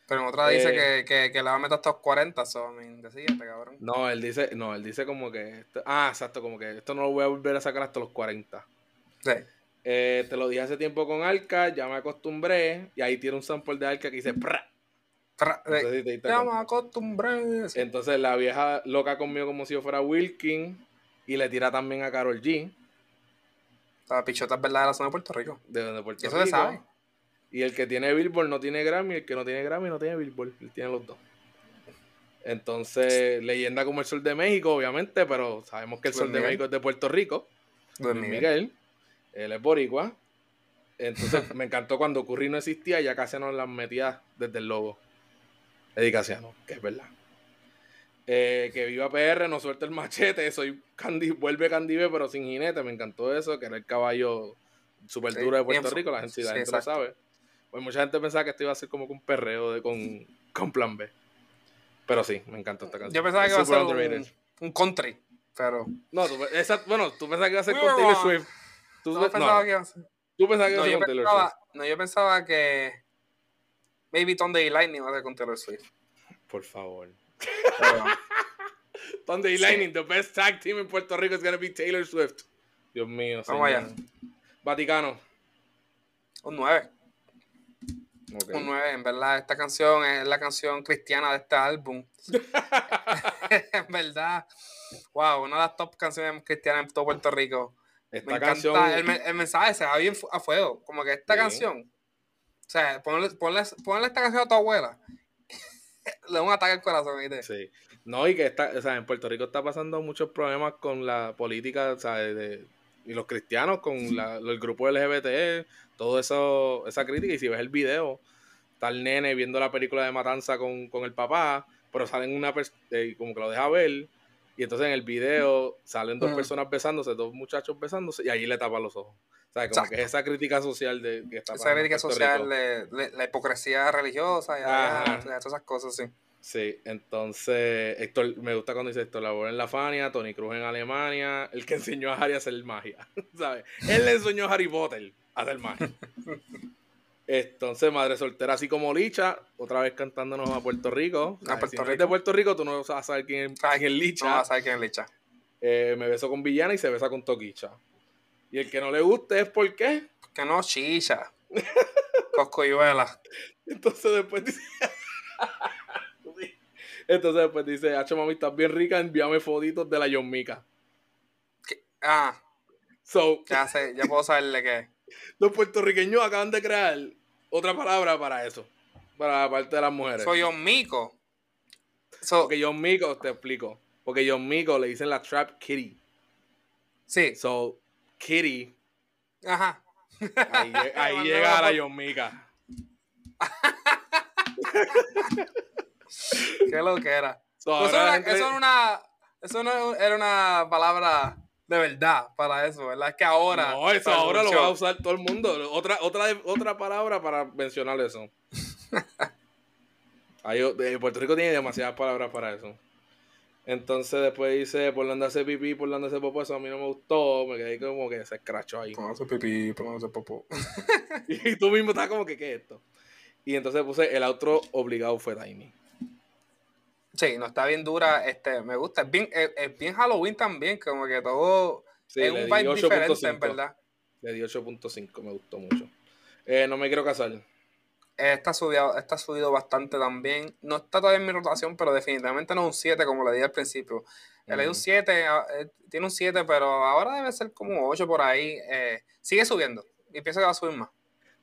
Pero en otra dice que, que, que, le va a meter hasta los 40. So, cabrón. No, él dice, no, él dice como que. ah, exacto, como que esto no lo voy a volver a sacar hasta los 40. Sí. te lo dije hace tiempo con Arca, ya me acostumbré. Y ahí tiene un sample de Arca que dice. Pra, ya me acostumbré. Entonces la vieja loca conmigo como si yo fuera Wilkin y le tira también a Carol G. La pichota es verdad de la zona de Puerto Rico. De donde Puerto Rico. Eso se sabe. Y el que tiene Billboard no tiene Grammy, el que no tiene Grammy no tiene Billboard. Él tiene los dos. Entonces, leyenda como el Sol de México, obviamente, pero sabemos que el Sol de México es de Puerto Rico. Luis Miguel. Él es boricua. Entonces, me encantó cuando Curry no existía, ya casi nos las metía desde el logo. Edicaciano, que es verdad. Eh, que viva PR, no suelta el machete, soy Candy, vuelve Candive, pero sin jinete, me encantó eso, que era el caballo super duro de Puerto Rico, la gente, lo sabe. Pues mucha gente pensaba que esto iba a ser como un perreo de, con, con plan B. Pero sí, me encantó esta canción. Yo pensaba que iba a ser un, un, country, pero... No, tú, bueno, tú pensabas que iba a ser con Taylor Swift. Tú, no, pensaba que iba a ser... Tú pensabas que iba a ser con Taylor Swift. No, yo pensaba que Maybe Thunder y Lightning va a ser con Taylor Swift. Por favor. Thunder y Lightning, the best tag team en Puerto Rico is gonna be Taylor Swift. Dios mío. Vamos allá. Vaticano. Un 9. Un 9, en verdad, esta canción es la canción cristiana de este álbum. en verdad, wow, una de las top canciones cristianas en todo Puerto Rico. Esta Me canción... encanta el, mensaje, se va bien a fuego. Como que esta canción o sea, ponle, esta canción a tu abuela. Le da un ataque al corazón, ¿viste? Sí. No, y que está, o sea, en Puerto Rico está pasando muchos problemas con la política, o sea, de, y los cristianos, con la, el grupo LGBT, todo eso, esa crítica. Y si ves el video, está el nene viendo la película de Matanza con, el papá, pero salen una, eh, como que lo deja ver, Y entonces en el video salen dos personas besándose, dos muchachos besándose, y ahí le tapan los ojos. Sea, como que es esa crítica social de que está Esa crítica social, la hipocresía religiosa, y todas esas cosas, sí. Sí, entonces Héctor, me gusta cuando dice Héctor labor en la Fania, Tony Cruz en Alemania, el que enseñó a Harry a hacer magia, ¿sabes? Él le enseñó a Harry Potter a hacer magia. Entonces, madre soltera, así como Licha, otra vez cantándonos a Puerto Rico. A Puerto Rico. de Puerto Rico, tú no vas a saber quién, es Licha. No vas a saber quién es Licha. Eh, me beso con Villana y se besa con Toquicha. Y el que no le guste es por qué. Que no, chicha. Coscoyuela. Entonces después dice. Entonces después dice, Hacho mami, estás bien rica, envíame fotitos de la John Ah. So, ya sé, ya puedo saberle qué. Los puertorriqueños acaban de crear otra palabra para eso. Para la parte de las mujeres. Soy John Mico. Porque John Mico, te explico. Porque John Mico le dicen la trap kitty. Sí. So, kitty. Ajá. Ahí, llega la John Mica. Qué lo que era. eso, era, una, eso no era una palabra de verdad para eso, ¿verdad? Es que ahora. No, eso ahora lo va a usar todo el mundo. Otra, otra, otra palabra para mencionar eso. Eh, Puerto Rico tiene demasiadas palabras para eso. Entonces después dice, por donde hace pipí, por donde hace popó, eso a mí no me gustó, me quedé como que se escrachó ahí. Por donde hace pipí, por donde hace popó. y tú mismo estás como que, ¿qué es esto? Y entonces puse, el otro obligado fue Tiny. Sí, no está bien dura, este, me gusta. Es bien, es, bien Halloween también, como que todo es un vibe diferente, en verdad. Le di 8.5, me gustó mucho. Eh, no me quiero casar. Está subido, está subido bastante también. No está todavía en mi rotación, pero definitivamente no es un 7 como le di al principio. Le di un 7, ah, eh, tiene un 7, pero ahora debe ser como un 8 por ahí. Eh, sigue subiendo y pienso que va a subir más.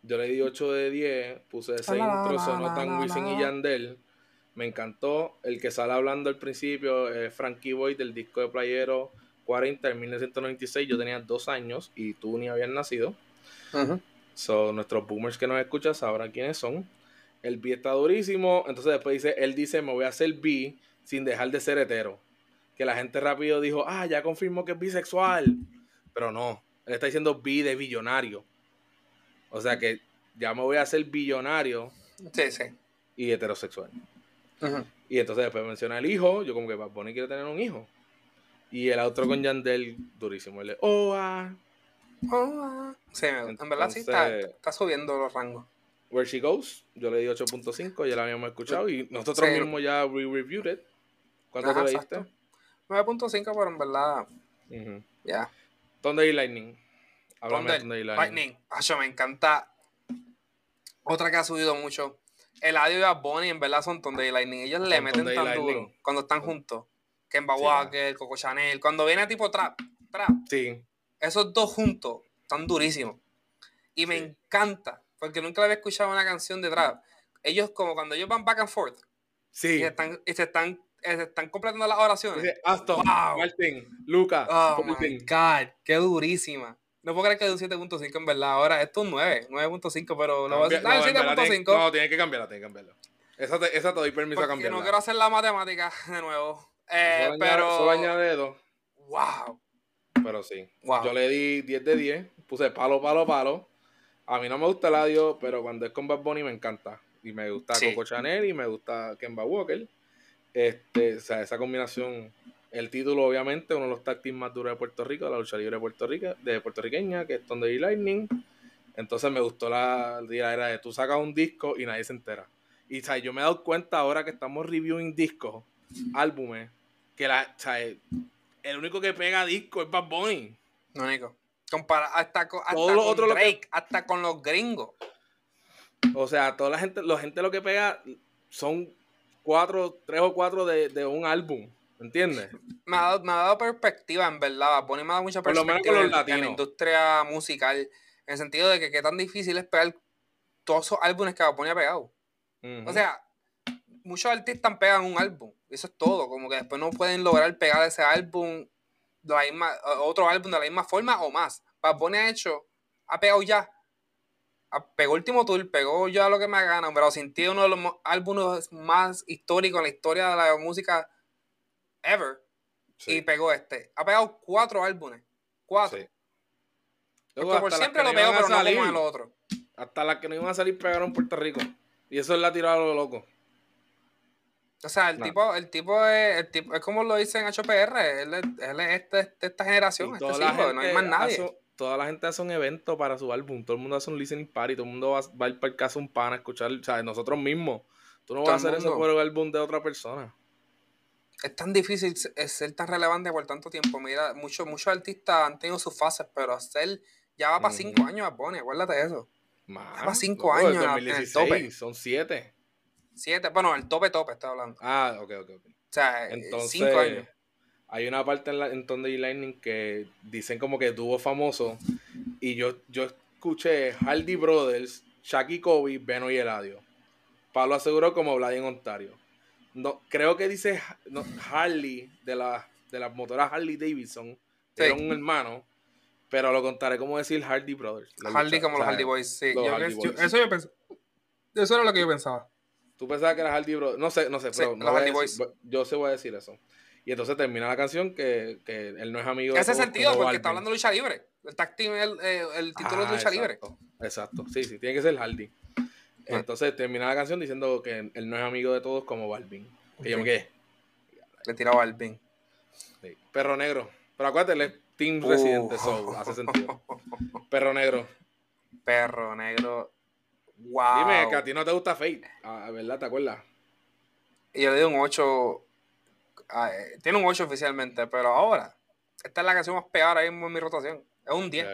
Yo le di 8 de 10, puse ese intro, sonó tan Wisin y Yandel. Me encantó. El que sale hablando al principio es Frankie Boy del disco de Playero 40 en 1996. Yo tenía dos años y tú ni habías nacido. Son nuestros boomers que nos escuchan sabrán quiénes son. El B está durísimo. Entonces después dice, él dice, me voy a hacer B sin dejar de ser hetero. Que la gente rápido dijo, ah, ya confirmó que es bisexual. Pero no, él está diciendo B de billonario. O sea que ya me voy a hacer billonario. Sí, sí. Y heterosexual. Y entonces después menciona el hijo, yo como que Bad quiere tener un hijo. Y el otro con Yandel, durísimo. El oh, ah. Oh, Sí, en verdad sí está, subiendo los rangos. Where She Goes, yo le di 8.5, ya la habíamos escuchado y nosotros mismos ya re-reviewed it. ¿Cuánto te le diste? 9.5, pero en verdad, ya. Yeah. Thunder y Lightning. Háblame de Lightning. Lightning. me encanta. Otra que ha subido mucho el audio y Bad Bunny en verdad son Tonde y Lightning. Ellos le meten tan duro cuando están juntos. Kemba sí, Walker, Coco Chanel. Cuando viene tipo trap, trap. Sí. Esos dos juntos están durísimos. Y me encanta, porque nunca había escuchado una canción de trap. Ellos como cuando ellos van back and forth. Sí. Y, están, y se están se están completando las oraciones. Aston, wow. Martin, Luca. Oh my God, qué durísima. No puedo creer que es un 7.5 en verdad. Ahora esto es un 9, 9.5 pero lo voy a decir. 7.5. No, tiene que cambiarla, tiene que cambiarla. Esa te, esa te doy permiso Porque a cambiarla. no quiero hacer la matemática de nuevo. Eh, solo pero. Solo añade ¡Wow! Pero sí. Yo le di 10 de 10. Puse palo, palo, palo. A mí no me gusta el audio, pero cuando es con Bad Bunny me encanta. Y me gusta Coco Chanel y me gusta Kemba Walker. Este, o sea, esa combinación el título, obviamente, uno de los tag más duros de Puerto Rico, la lucha libre de Puerto Rico, de puertorriqueña, que es Thunder y Lightning. Entonces me gustó la idea de tú sacas un disco y nadie se entera. Y ¿sabes? yo me he dado cuenta ahora que estamos reviewing discos, álbumes, que la, ¿sabes? El único que pega disco es Bad Bunny. No, único. Compara hasta con, hasta Drake, hasta con los gringos. O sea, toda la gente, la gente lo que pega son cuatro, tres o cuatro de, de un álbum. ¿Entiendes? Me ha, dado, perspectiva, en verdad. Bonnie me ha dado mucha perspectiva en, la industria musical. En el sentido de que qué tan difícil es pegar todos esos álbumes que Bad ha pegado. O sea, muchos artistas pegan un álbum. Eso es todo. Como que después no pueden lograr pegar ese álbum de la misma, otro álbum de la misma forma o más. Bad Bunny ha hecho, ha pegado ya. Pegó Último Tour, pegó ya lo que me gana, pero sin ti uno de los álbumes más históricos en la historia de la música ever. y pegó este. Ha pegado cuatro álbumes. Cuatro. Sí. por siempre lo pegó, pero no como el otro. Hasta las que no iban a salir pegaron Puerto Rico. Y eso es la tirada a lo loco. O sea, el tipo, el tipo es, el tipo, es como lo dicen HPR, él, es, él es este, de esta generación, este hijo, no hay más nadie. toda la gente hace un evento para su álbum, todo el mundo hace un listening party, todo el mundo va, va a ir para el caso un pan a escuchar, o sea, nosotros mismos. Tú no vas a hacer eso por el álbum de otra persona. Es tan difícil ser tan relevante por tanto tiempo. Mira, muchos, muchos artistas han tenido sus fases, pero hacer ya va para cinco años a Bonnie, acuérdate de eso. Más, ya va cinco años en el tope. Son siete. Siete, bueno, el tope tope estoy hablando. Ah, ok, ok, ok. O sea, eh, Entonces, cinco años. Hay una parte en, la, en Thunder Lightning que dicen como que tuvo famoso. Y yo, yo escuché Hardy Brothers, Shaki Kobe, Beno y Eladio. Pablo aseguró como Vlad en Ontario. No, creo que dice Harley de, la, de las motoras Harley Davidson. Sí. Era un hermano. Pero lo contaré como decir Hardy Brothers. Hardy como los Hardy Boys, sí. eso, yo eso era lo que yo pensaba. Tú pensabas que era Hardy Bros. No sé, no sé, pero yo se voy a decir eso. Y entonces termina la canción que, que él no es amigo de Hace sentido, porque está hablando de lucha libre. El tag team es el, eh, el, título de ah, lucha libre. Exacto, sí, sí, tiene que ser Hardy. Ah. Entonces termina la canción diciendo que él no es amigo de todos como Balvin. Y yo me quedé. Le tiraba Balvin. Perro negro. Pero acuérdate, él es Team Residente Soul. Hace sentido. Perro negro. Perro negro. Dime que a ti no te gusta Fate, ah, ¿verdad? ¿Te acuerdas? Y yo le di un 8. Ah, eh, tiene un 8 oficialmente, pero ahora, esta es la canción más peor ahí mismo en mi rotación. Es un 10.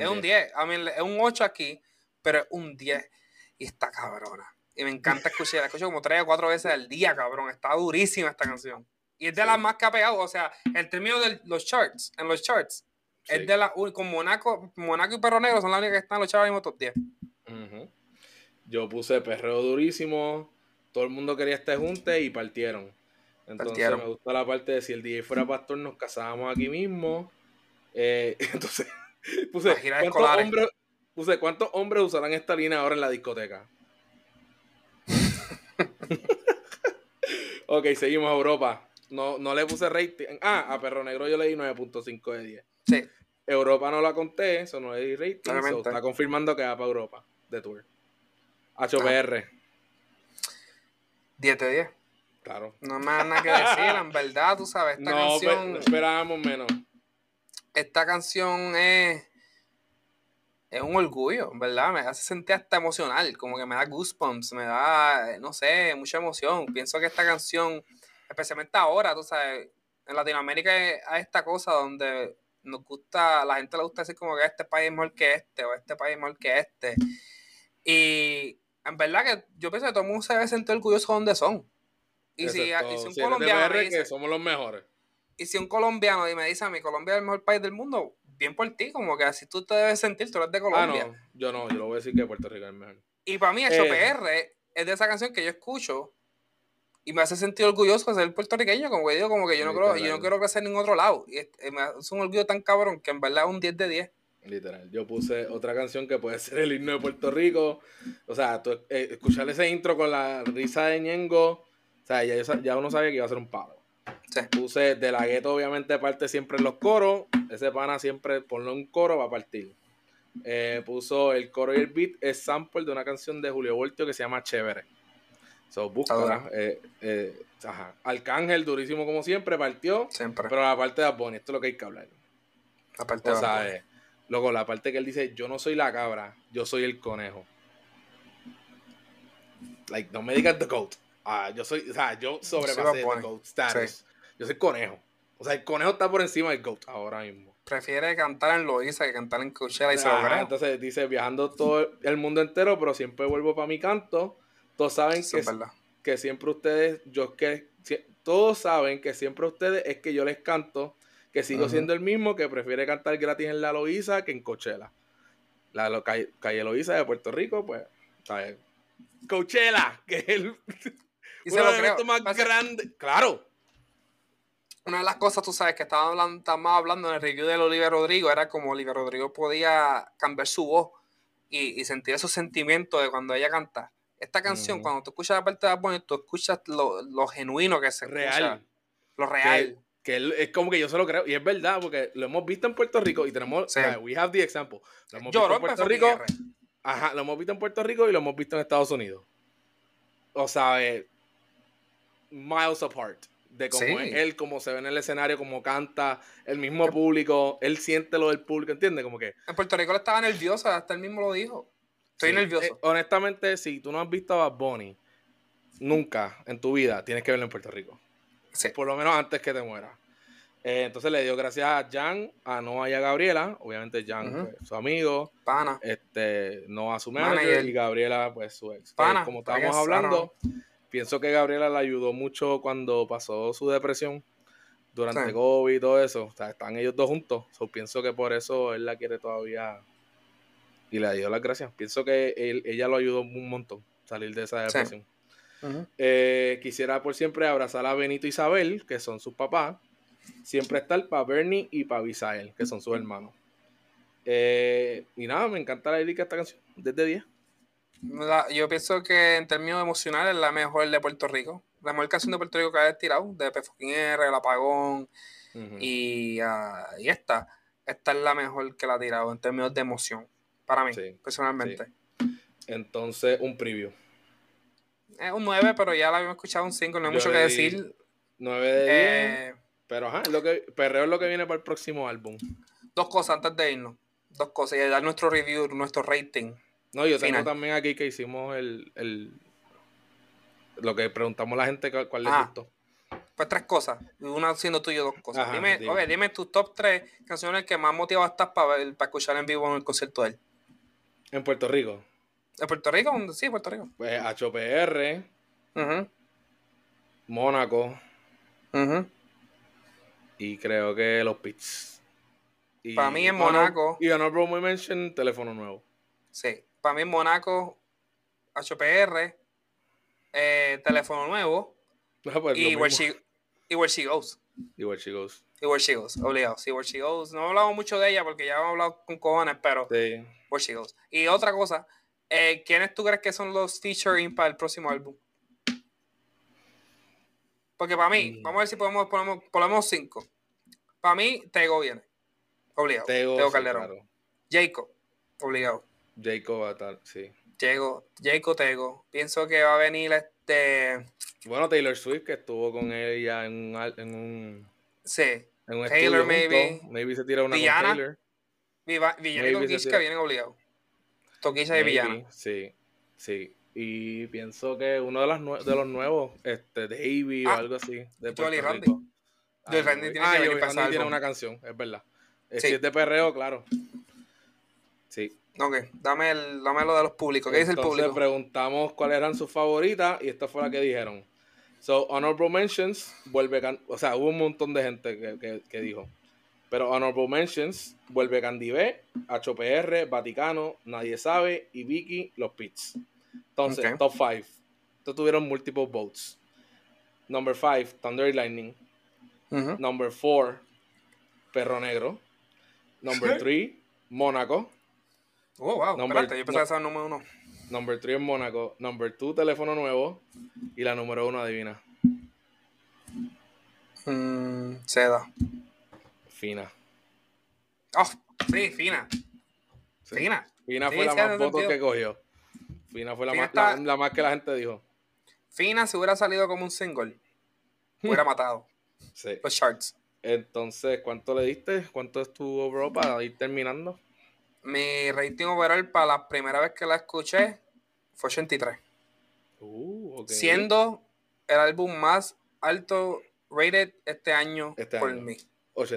Es un 10. es un 8 aquí, pero es un 10. Y está cabrona. Y me encanta escuchar. La escucho como 3 o 4 veces al día, cabrón. Está durísima esta canción. Y es de las más que ha pegado. O sea, el término de los charts, en los charts, es de las. Con Monaco, Monaco y Perro Negro son las únicas que están en los charts ahora mismo top 10. Yo puse perreo durísimo, todo el mundo quería estar juntos y partieron. Entonces me gustó la parte de si el DJ fuera pastor nos casábamos aquí mismo. Eh, entonces puse ¿cuántos hombres, puse ¿cuántos hombres usarán esta línea ahora en la discoteca? ok, seguimos a Europa. No, no le puse rating. Ah, a Perro Negro yo le di 9.5 de 10. Sí. Europa no la conté, eso no le di rating. está confirmando que va para Europa de tour. HPR. 10 de 10. Claro. No más nada que decir, en verdad, tú sabes, esta no, canción. esperábamos menos. Esta canción es. Es un orgullo, ¿verdad? Me hace sentir hasta emocional, como que me da goosebumps, me da, no sé, mucha emoción. Pienso que esta canción, especialmente ahora, tú sabes, en Latinoamérica hay esta cosa donde nos gusta, la gente le gusta decir como que este país es mejor que este, o este país es mejor que este. Y en verdad que yo pienso que todo el mundo se debe sentir orgulloso de donde son. Y si, un colombiano. que somos los mejores. Y si un colombiano me dice a mí, Colombia es el mejor país del mundo, bien por ti, como que así tú te debes sentir, tú eres de Colombia. Ah, no, yo no, yo lo voy a decir que Puerto Rico es el mejor. Y para mí, HPR eh, es de esa canción que yo escucho y me hace sentir orgulloso de ser puertorriqueño, como que digo, como que yo no, creo, yo no quiero crecer en ningún otro lado. Y es, es un orgullo tan cabrón que en verdad es un 10 de 10. Literal. Yo puse otra canción que puede ser el himno de Puerto Rico. O sea, eh, escuchar ese intro con la risa de Ñengo. O sea, ya, uno sabía que iba a ser un palo. Puse de la gueto, obviamente, parte siempre en los coros. Ese pana siempre ponlo en un coro, va a partir. Eh, puso el coro y el beat, es sample de una canción de Julio Voltio que se llama Chévere. So, busca. Eh, eh, ajá. Arcángel, durísimo como siempre, partió. Siempre. Pero la parte de Bonnie, esto es lo que hay que hablar. La parte o sea, Luego, la parte que él dice, yo no soy la cabra, yo soy el conejo. Like, no me digas the goat. Ah, yo soy, o sea, yo sobrepasé el goat status. Yo soy conejo. O sea, el conejo está por encima del goat ahora mismo. Prefiere cantar en Loiza que cantar en Coachella y se Entonces dice, viajando todo el mundo entero, pero siempre vuelvo para mi canto. Todos saben que, que siempre ustedes, yo que, todos saben que siempre ustedes es que yo les canto que sigo siendo el mismo que prefiere cantar gratis en la Loíza que en Coachella. La calle, calle Loíza de Puerto Rico, pues, ¿sabes? Coachella, que es el, uno más grande. Claro. Una de las cosas, tú sabes, que estaban hablando, más hablando en el review de Oliver Rodrigo, era como Oliver Rodrigo podía cambiar su voz y, sentir esos sentimientos de cuando ella canta. Esta canción, cuando tú escuchas la parte de la tú escuchas lo, genuino que se real. lo real que es como que yo se lo creo, y es verdad, porque lo hemos visto en Puerto Rico y tenemos, we have the example. Lo hemos visto en Puerto Rico, ajá, lo hemos visto en Puerto Rico y lo hemos visto en Estados Unidos. O sea, eh, miles apart de cómo es él, cómo se ve en el escenario, cómo canta, el mismo público, él siente lo del público, ¿entiendes? Como que... En Puerto Rico le estaba nervioso, hasta él mismo lo dijo. Estoy nervioso. Eh, honestamente, si tú no has visto a Bad Bunny, nunca en tu vida tienes que verlo en Puerto Rico. Sí. Por lo menos antes que te muera. Eh, entonces le dio gracias a Jan, a Noah y a Gabriela. Obviamente Jan, pues, su amigo. Pana. Este, Noah su manager, y Gabriela, pues su ex. Pana. como estábamos hablando, pienso que Gabriela le ayudó mucho cuando pasó su depresión durante COVID y todo eso. O sea, están ellos dos juntos. pienso que por eso él la quiere todavía y le dio las gracias. Pienso que él, ella lo ayudó un montón salir de esa depresión. Eh, quisiera por siempre abrazar a Benito y Isabel, que son sus papás. Siempre estar para Bernie y para Bisael, que son sus hermanos. Eh, y nada, me encanta la lírica de esta canción, desde 10. yo pienso que en términos emocionales es la mejor de Puerto Rico. La mejor canción de Puerto Rico que ha tirado, de P.F.R., R, El Apagón y, ah, y, esta. Esta es la mejor que la ha tirado en términos de emoción, para mí, personalmente. Entonces, un preview. Es un 9, pero ya la habíamos escuchado un 5, no hay mucho que decir. 9 de 10. Eh, pero ajá, lo que, Perreo es lo que viene para el próximo álbum. Dos cosas antes de irnos. Dos cosas. Y dar nuestro review, nuestro rating. No, yo tengo también aquí que hicimos el, el lo que preguntamos a la gente cuál les gustó. Pues tres cosas. Una siendo tuyo, dos cosas. dime, dime. dime tus top tres canciones que más motivado estás para, para escuchar en vivo en el concierto de él. En Puerto Rico. ¿En Puerto Rico? Sí, Puerto Rico. Pues HPR. Mónaco. Y creo que los Pits. Para mí en Mónaco. Y Honorable Mention, teléfono nuevo. Sí. Para mí en Mónaco, HPR, eh, teléfono nuevo. Ah, pues y, where she, y, Where She, Goes. Y Where She Goes. Y Where She Goes, obligado. Sí, Where She Goes. No he hablado mucho de ella porque ya hemos hablado con cojones, pero. Sí. Where She Goes. Y otra cosa, eh, ¿quiénes tú crees que son los featuring para el próximo álbum? Porque para mí, mm. vamos a ver si podemos ponemos, ponemos cinco. Para mí, Tego viene. Obligado. Tego, Calderón. Jacob, obligado. Jacob va a estar, sí. Jacob, Jacob Tego. Pienso que va a venir este. Bueno, Taylor Swift, que estuvo con ella en un. En un sí. En un Taylor, maybe. Maybe se tira una Villana. con Taylor. Y Conquista vienen obligados. Toquilla de Villana. Sí, sí. Y pienso que uno de, las de los nuevos, este, Davey o ah, algo así. De Puerto Randy. De Randy tiene ah, que Randy tiene una canción, es verdad. Si es de perreo, claro. Sí. Ok, dame, el, dame lo de los públicos. ¿Qué dice el público? preguntamos cuáles eran sus favoritas y esta fue la que dijeron. So, Honorable Mentions vuelve. O sea, hubo un montón de gente que, que, que dijo. Pero Honorable Mentions vuelve Candy B, HPR, Vaticano, Nadie Sabe y Vicky, Los Pits. Entonces, top 5. Estos tuvieron multiple votes. Number 5, Thunder y Lightning. Number 4, Perro Negro. Number 3, Mónaco. Oh, wow. Number, Espérate, yo pensaba que era número 1. Number 3 Mónaco. Number 2, Teléfono Nuevo. Y la número 1, adivina. Mm, seda. Fina. Oh, sí, fina. Fina. Fina fue la más votos que cogió. Fina fue la, más, la, más que la gente dijo. Fina, si hubiera salido como un single, hubiera matado. Sí. Los charts. Entonces, ¿cuánto le diste? ¿Cuánto estuvo, bro, para ir terminando? Mi rating overall para la primera vez que la escuché fue 83. Uh, okay. Siendo el álbum más alto rated este año este por mí.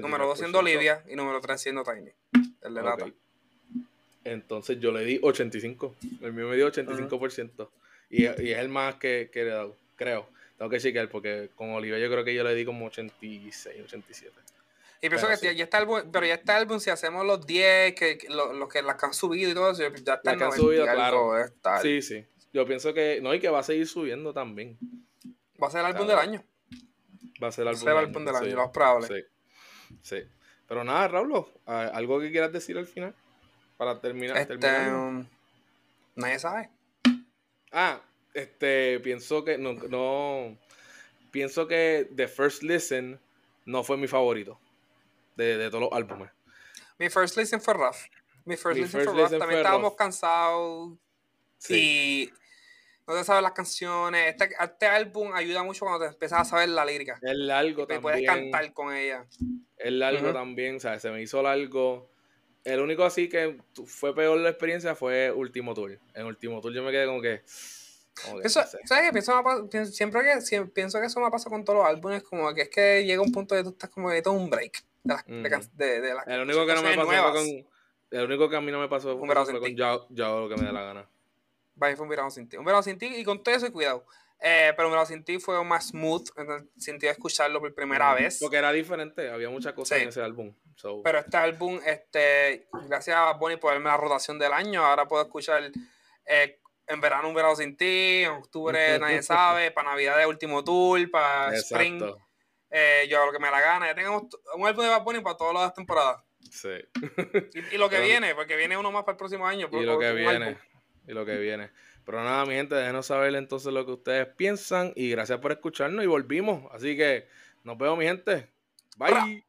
Número 2 siendo Olivia y número 3 siendo Tiny. El de Lata. Entonces yo le di 85. El mío me dio 85%. y, y, es el más que, que, le he dado, creo. Tengo que chequear porque con Olivia yo creo que yo le di como 86, 87. Y pienso que ya está el álbum, pero ya está el álbum, si hacemos los 10, que, los que las que han subido y todo eso, ya está el que han subido, claro. Sí, sí. Yo pienso que, no, y que va a seguir subiendo también. Va a ser el álbum del año. Va a ser el álbum, del, álbum del año, lo más probable. Sí. Sí. Pero nada, Raúl, ¿algo que quieras decir al final? Para terminar. Este, um, nadie sabe. Ah, este, pienso que no, no, pienso que The First Listen no fue mi favorito de, de todos los álbumes. Mi first listen fue rough. Mi first listen fue rough. También estábamos cansados. Sí. Y no te sabes las canciones. Este, este, álbum ayuda mucho cuando te empiezas a saber la lírica. Es largo también. puedes cantar con ella. Es largo también, ¿sabes? Se me hizo largo. El único así que fue peor la experiencia fue Último Tour. En Último Tour yo me quedé como que... eso, ¿Sabes qué? Pienso, siempre que pienso que eso me pasa con todos los álbumes, como que es que llega un punto de tú estás como de todo un break de las, de, de, El único que no me pasó fue con... El único que a mí no me pasó fue, con yo, yo lo que me da la gana. Vaya, fue un verano sin ti. Un verano sin ti y con todo eso y cuidado. Eh, pero un verano sin ti fue más smooth en el sentido de escucharlo por primera vez. Porque era diferente, había muchas cosas en ese álbum. Pero este álbum, este, gracias a Bonnie por darme la rotación del año, ahora puedo escuchar eh, en verano un verano sin ti, en octubre nadie sabe, para Navidad de último tour, para Spring. Eh, yo lo que me la gana. Ya tenemos un álbum de Bad Bunny para todas las temporadas. Sí. y, lo que viene, porque viene uno más para el próximo año. Y lo que viene y lo que viene. Pero nada, mi gente, déjenos saber entonces lo que ustedes piensan y gracias por escucharnos y volvimos. Así que nos vemos, mi gente. Bye.